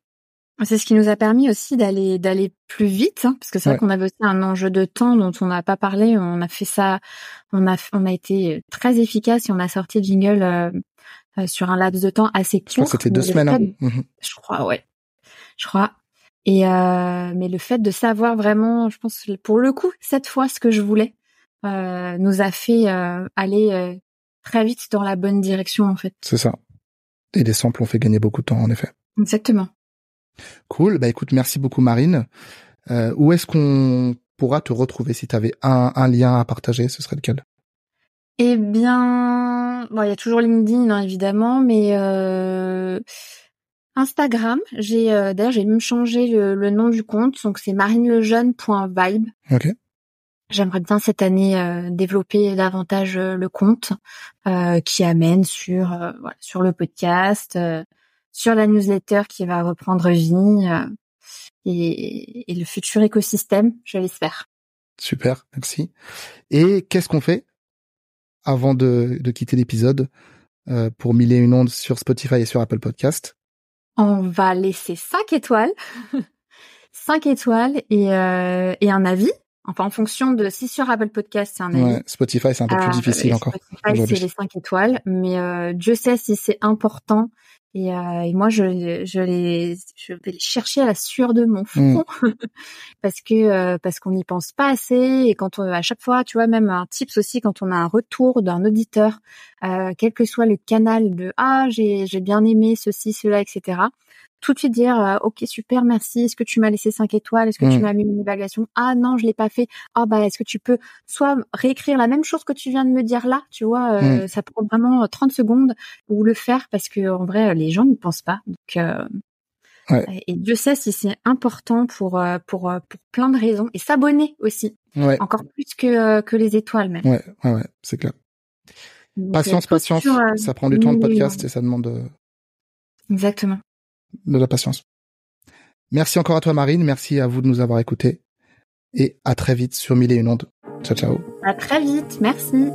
C'est ce qui nous a permis aussi d'aller d'aller plus vite, hein, parce que c'est Ouais. vrai qu'on avait aussi un enjeu de temps dont on n'a pas parlé. On a fait ça, on a on a été très efficace et on a sorti le jingle euh, euh, sur un laps de temps assez Je crois court. que c'était deux semaines. hein. Mhm. Je crois, ouais, je crois. Et euh, mais le fait de savoir vraiment, je pense pour le coup cette fois ce que je voulais, euh, nous a fait euh, aller euh, très vite dans la bonne direction en fait. C'est ça. Et les samples ont fait gagner beaucoup de temps, en effet. Exactement. Cool. Bah écoute, merci beaucoup Marine. Euh, où est-ce qu'on pourra te retrouver si tu avais un, un lien à partager Ce serait lequel? Eh bien, bon, il y a toujours LinkedIn hein, évidemment, mais euh, Instagram. J'ai euh, d'ailleurs j'ai même changé le, le nom du compte, donc c'est marinelejeune.vibe. Ok. J'aimerais bien cette année euh, développer davantage euh, le compte euh, qui amène sur euh, voilà, sur le podcast, euh, sur la newsletter qui va reprendre vie euh, et, et le futur écosystème, je l'espère. Super. Merci. Et qu'est-ce qu'on fait avant de, de quitter l'épisode euh, pour mille et une ondes sur Spotify et sur Apple Podcast? On va laisser cinq étoiles, cinq étoiles et, euh, et un avis Enfin, en fonction de si sur Apple Podcast c'est un avis. Ouais, Spotify c'est un peu plus difficile encore. Spotify c'est les 5 étoiles, mais Dieu sait si c'est important et, euh, et, moi, je, je, les, je vais les chercher à la sueur de mon front mmh. parce que euh, parce qu'on n'y pense pas assez. Et quand on, à chaque fois, tu vois, même un tips aussi, quand on a un retour d'un auditeur, euh, quel que soit le canal de ah j'ai j'ai bien aimé ceci, cela, etc tout de suite dire euh, ok super merci. Est-ce que tu m'as laissé 5 étoiles? Est-ce que tu mm. m'as mis une évaluation? Ah non je l'ai pas fait. Ah bah est-ce que tu peux soit réécrire la même chose que tu viens de me dire là? Tu vois euh, mm. ça prend vraiment 30 euh, secondes ou le faire parce que en vrai les gens n'y pensent pas. Donc ouais. et Dieu sait si c'est important pour pour pour plein de raisons. Et s'abonner aussi. Ouais. encore plus que que les étoiles même. Ouais ouais, ouais c'est clair. Patience patience. ça prend du temps de podcast et ça demande exactement de la patience. Merci encore à toi Marine, merci à vous de nous avoir écoutés et à très vite sur Mille et une ondes. Ciao ciao. À très vite, merci.